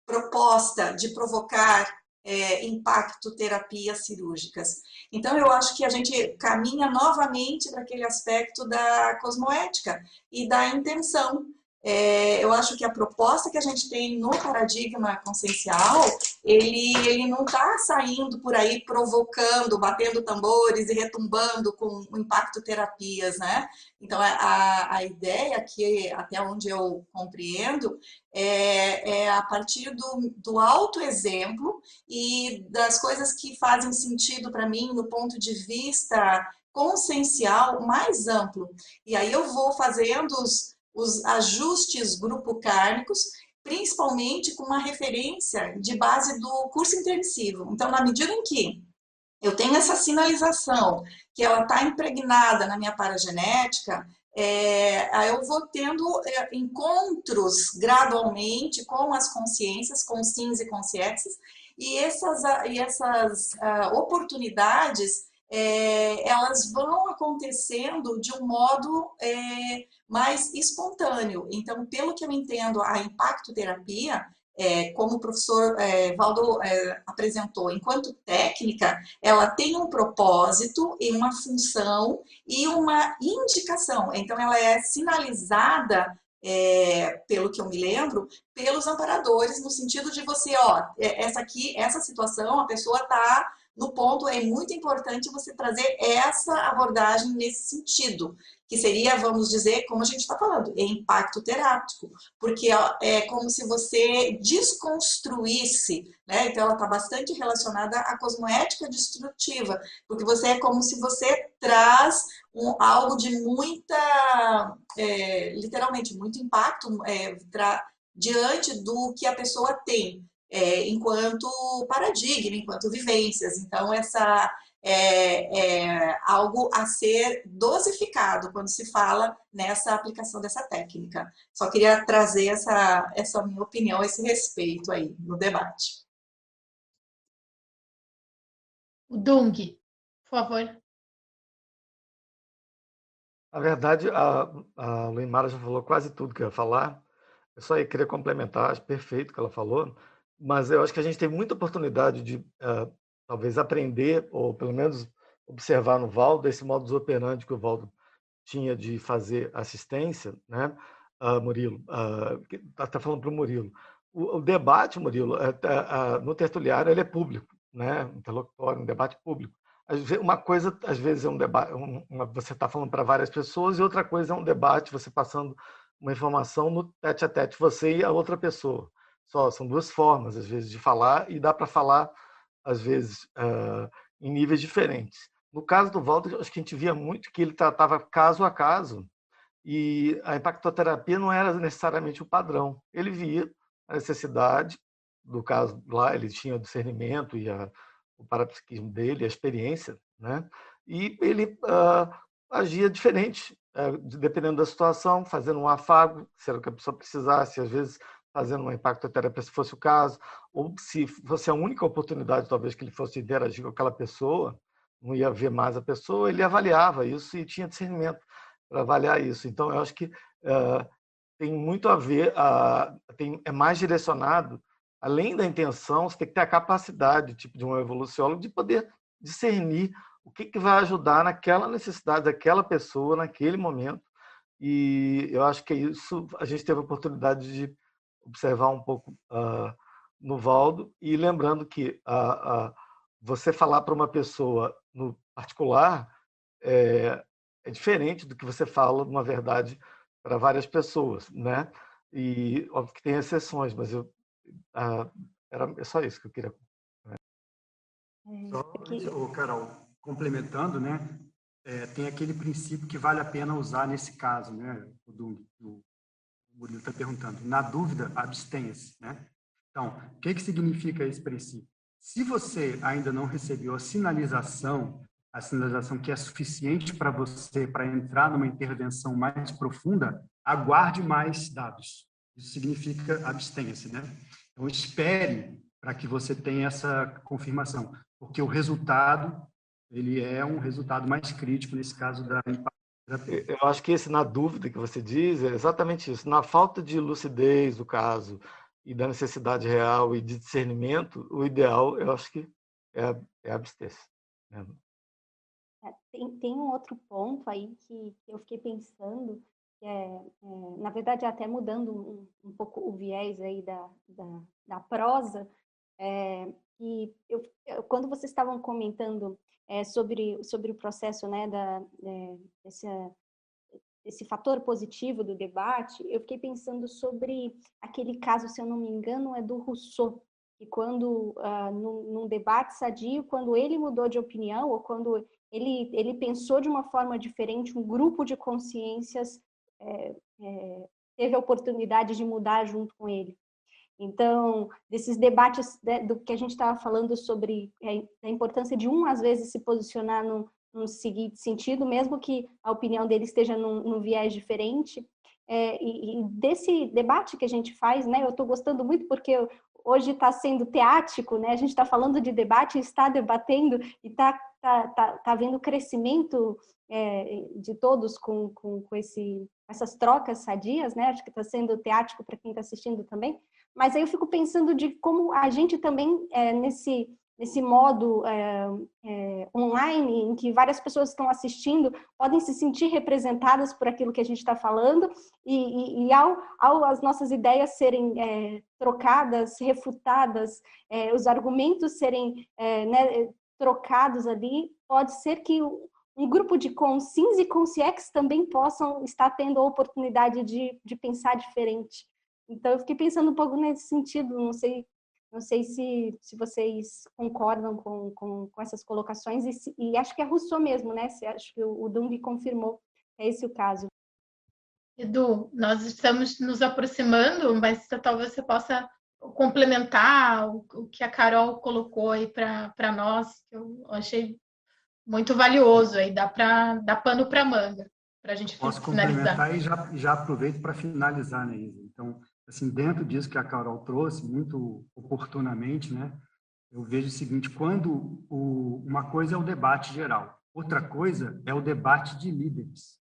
proposta de provocar é, impacto terapias cirúrgicas. Então, eu acho que a gente caminha novamente para aquele aspecto da cosmoética e da intenção. É, eu acho que a proposta que a gente tem no paradigma consciencial, ele, ele não está saindo por aí provocando, batendo tambores e retumbando com impacto terapias, né? Então, a, a ideia que, até onde eu compreendo, é, é a partir do, do autoexemplo e das coisas que fazem sentido para mim no ponto de vista consciencial mais amplo. E aí eu vou fazendo os os ajustes grupo cárnicos, principalmente com uma referência de base do curso intermissivo. Então, na medida em que eu tenho essa sinalização que ela está impregnada na minha paragenética, é, eu vou tendo é, encontros gradualmente com as consciências, com sims e consciências, e essas, e essas uh, oportunidades é, elas vão acontecendo de um modo é, mais espontâneo. Então, pelo que eu entendo, a impacto terapia, é, como o professor é, Valdo é, apresentou, enquanto técnica, ela tem um propósito e uma função e uma indicação. Então, ela é sinalizada é, pelo que eu me lembro, pelos amparadores, no sentido de você, ó, é, essa aqui, essa situação, a pessoa está no ponto é muito importante você trazer essa abordagem nesse sentido, que seria, vamos dizer, como a gente está falando, é impacto terápico, porque é como se você desconstruísse, né? Então ela está bastante relacionada à cosmoética destrutiva, porque você é como se você traz um, algo de muita, é, literalmente, muito impacto é, diante do que a pessoa tem é, enquanto paradigma, enquanto vivências. Então, essa é, é, algo a ser dosificado quando se fala nessa aplicação dessa técnica. Só queria trazer essa, essa minha opinião esse respeito aí no debate. O Dung, por favor. Na verdade, a, a Luimara já falou quase tudo que eu ia falar. Eu só queria complementar, acho perfeito o que ela falou mas eu acho que a gente tem muita oportunidade de uh, talvez aprender, ou pelo menos observar no Valdo, esse modus operandi que o Valdo tinha de fazer assistência, né? Uh, Murilo, está uh, tá falando para o Murilo. O, debate, Murilo, é, é, no tertuliário, ele é público, né? interlocutório, um debate público. Uma coisa, às vezes, é um debate, uma, você está falando para várias pessoas, e outra coisa é um debate, você passando uma informação no tete a tete, você e a outra pessoa. Só são duas formas, às vezes, de falar e dá para falar, às vezes, uh, em níveis diferentes. No caso do Walter, acho que a gente via muito que ele tratava caso a caso E a impactoterapia não era necessariamente o padrão. Ele via a necessidade, do caso lá, ele tinha o discernimento e a, o parapsiquismo dele, a experiência, né? e ele uh, agia diferente, uh, dependendo da situação, fazendo um afago, se era o que a pessoa precisasse, às vezes fazendo uma impactoterapia, se fosse o caso, ou se fosse a única oportunidade, talvez, que ele fosse interagir com aquela pessoa, não ia ver mais a pessoa, ele avaliava isso e tinha discernimento para avaliar isso. Então, eu acho que uh, tem muito a ver, uh, tem, é mais direcionado, além da intenção, você tem que ter a capacidade, tipo de um evoluciólogo, de poder discernir o que, que vai ajudar naquela necessidade daquela pessoa, naquele momento. E eu acho que isso a gente teve a oportunidade de observar um pouco uh, no Valdo, e lembrando que você falar para uma pessoa no particular é, é diferente do que você fala uma verdade para várias pessoas, né? E óbvio que tem exceções, mas eu era é só isso que eu queria. Né? Só, Carol, complementando, né? É, tem aquele princípio que vale a pena usar nesse caso, né? O do, do o está perguntando. Na dúvida, abstenha-se, né? Então, o que que significa esse princípio? Se você ainda não recebeu a sinalização a sinalização que é suficiente para você para entrar numa intervenção mais profunda, aguarde mais dados. Isso significa abstenha-se, né? Então espere para que você tenha essa confirmação, porque o resultado ele é um resultado mais crítico nesse caso da eu acho que esse na dúvida que você diz é exatamente isso. Na falta de lucidez do caso e da necessidade real e de discernimento, o ideal, eu acho que é, é abster-se. Né? É, tem, tem um outro ponto aí que, que eu fiquei pensando, que é, é, na verdade, até mudando um, um, pouco o viés aí da, da, da prosa, é, que eu, eu, quando vocês estavam comentando é, sobre, sobre o processo né, da, é, desse, esse fator positivo do debate, eu fiquei pensando sobre aquele caso, se eu não me engano, é do Rousseau, que quando, uh, num, num, debate sadio, quando ele mudou de opinião, ou quando ele, ele pensou de uma forma diferente, um grupo de consciências é, é, teve a oportunidade de mudar junto com ele. Então, desses debates né, do que a gente estava falando sobre é, a importância de um, às vezes, se posicionar num, num seguinte sentido, mesmo que a opinião dele esteja num, num viés diferente, é, e, e, desse debate que a gente faz, né, eu estou gostando muito porque hoje está sendo teático, né, a gente está falando de debate, está debatendo e está tá, tá, tá vendo crescimento é, de todos com, com, com esse, essas trocas sadias, né? Acho que está sendo teático para quem está assistindo também. Mas aí eu fico pensando de como a gente também, é, nesse, nesse modo é, é, online, em que várias pessoas estão assistindo, podem se sentir representadas por aquilo que a gente está falando, e, e, e, ao, ao as nossas ideias serem é, trocadas, refutadas, é, os argumentos serem é, né, trocados ali, pode ser que um grupo de consins e consciex também possam estar tendo a oportunidade de, de pensar diferente. Então, eu fiquei pensando um pouco nesse sentido, não sei, não sei se, se vocês concordam com, com, com essas colocações, e, se, e, acho que é Rousseau mesmo, né? Se, acho que o, o Dung confirmou, é esse o caso. Edu, nós estamos nos aproximando, mas talvez você possa complementar o, o que a Carol colocou aí para nós, que eu achei muito valioso aí, dá para dar pano para manga, para a gente Posso finalizar. Posso complementar e já, já aproveito para finalizar, né, Isa? Então, assim, dentro disso que a Carol trouxe, muito oportunamente, né, eu vejo o seguinte, quando o, uma coisa é o debate geral, outra coisa é o debate de líderes.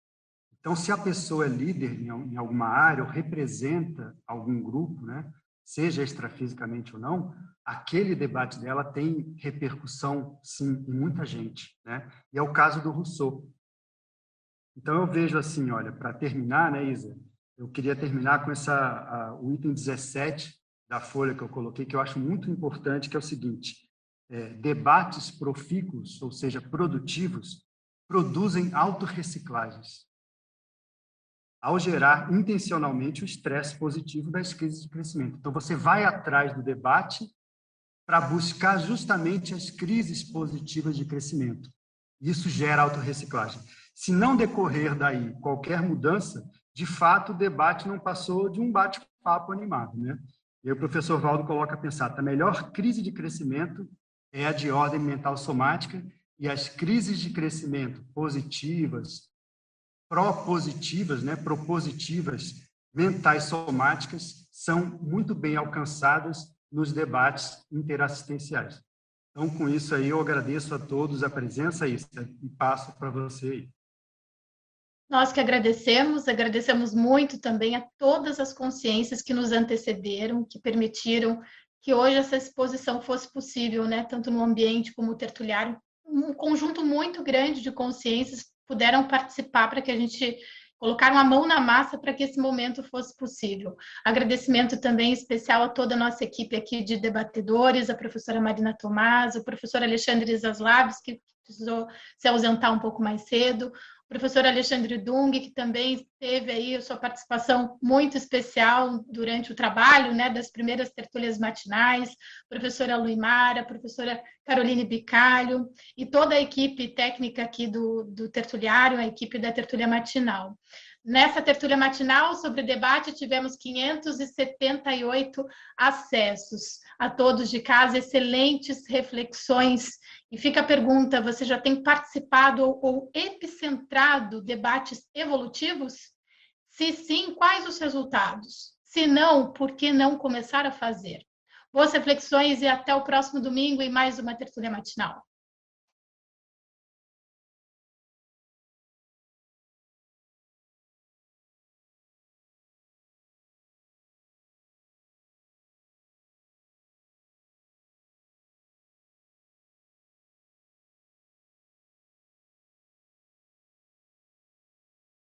Então, se a pessoa é líder em, em alguma área ou representa algum grupo, né, seja extrafisicamente ou não, aquele debate dela tem repercussão, sim, em muita gente. Né? E é o caso do Rousseau. Então, eu vejo assim, olha, para terminar, né, Isa, eu queria terminar com essa, a, o item 17 da folha que eu coloquei, que eu acho muito importante, que é o seguinte, é, debates profícuos, ou seja, produtivos, produzem autorreciclagens ao gerar intencionalmente o estresse positivo das crises de crescimento. Então, você vai atrás do debate para buscar justamente as crises positivas de crescimento. Isso gera autorreciclagem. Se não decorrer daí qualquer mudança, de fato o debate não passou de um bate-papo animado, né? E aí o professor Valdo coloca a pensar, a melhor crise de crescimento é a de ordem mental somática e as crises de crescimento positivas, propositivas, né, propositivas, mentais somáticas são muito bem alcançadas nos debates interassistenciais. Então, com isso aí, eu agradeço a todos a presença e passo para você aí. Nós que agradecemos, agradecemos muito também a todas as consciências que nos antecederam, que permitiram que hoje essa exposição fosse possível, né, tanto no ambiente como no tertuliário. Um conjunto muito grande de consciências puderam participar para que a gente colocaram a mão na massa para que esse momento fosse possível. Agradecimento também especial a toda a nossa equipe aqui de debatedores, a professora Marina Tomás, o professor Alexandre Zaslaves, que precisou se ausentar um pouco mais cedo, professor Alexandre Dung, que também teve aí a sua participação muito especial durante o trabalho né, das primeiras tertúlias matinais, professora Luimara, professora Caroline Bicalho e toda a equipe técnica aqui do, do tertuliário, a equipe da tertúlia matinal. Nessa tertúlia matinal sobre debate, tivemos 578 acessos. A todos de casa, excelentes reflexões. E fica a pergunta: você já tem participado ou epicentrado debates evolutivos? Se sim, quais os resultados? Se não, por que não começar a fazer? Boas reflexões e até o próximo domingo em mais uma tertúlia matinal.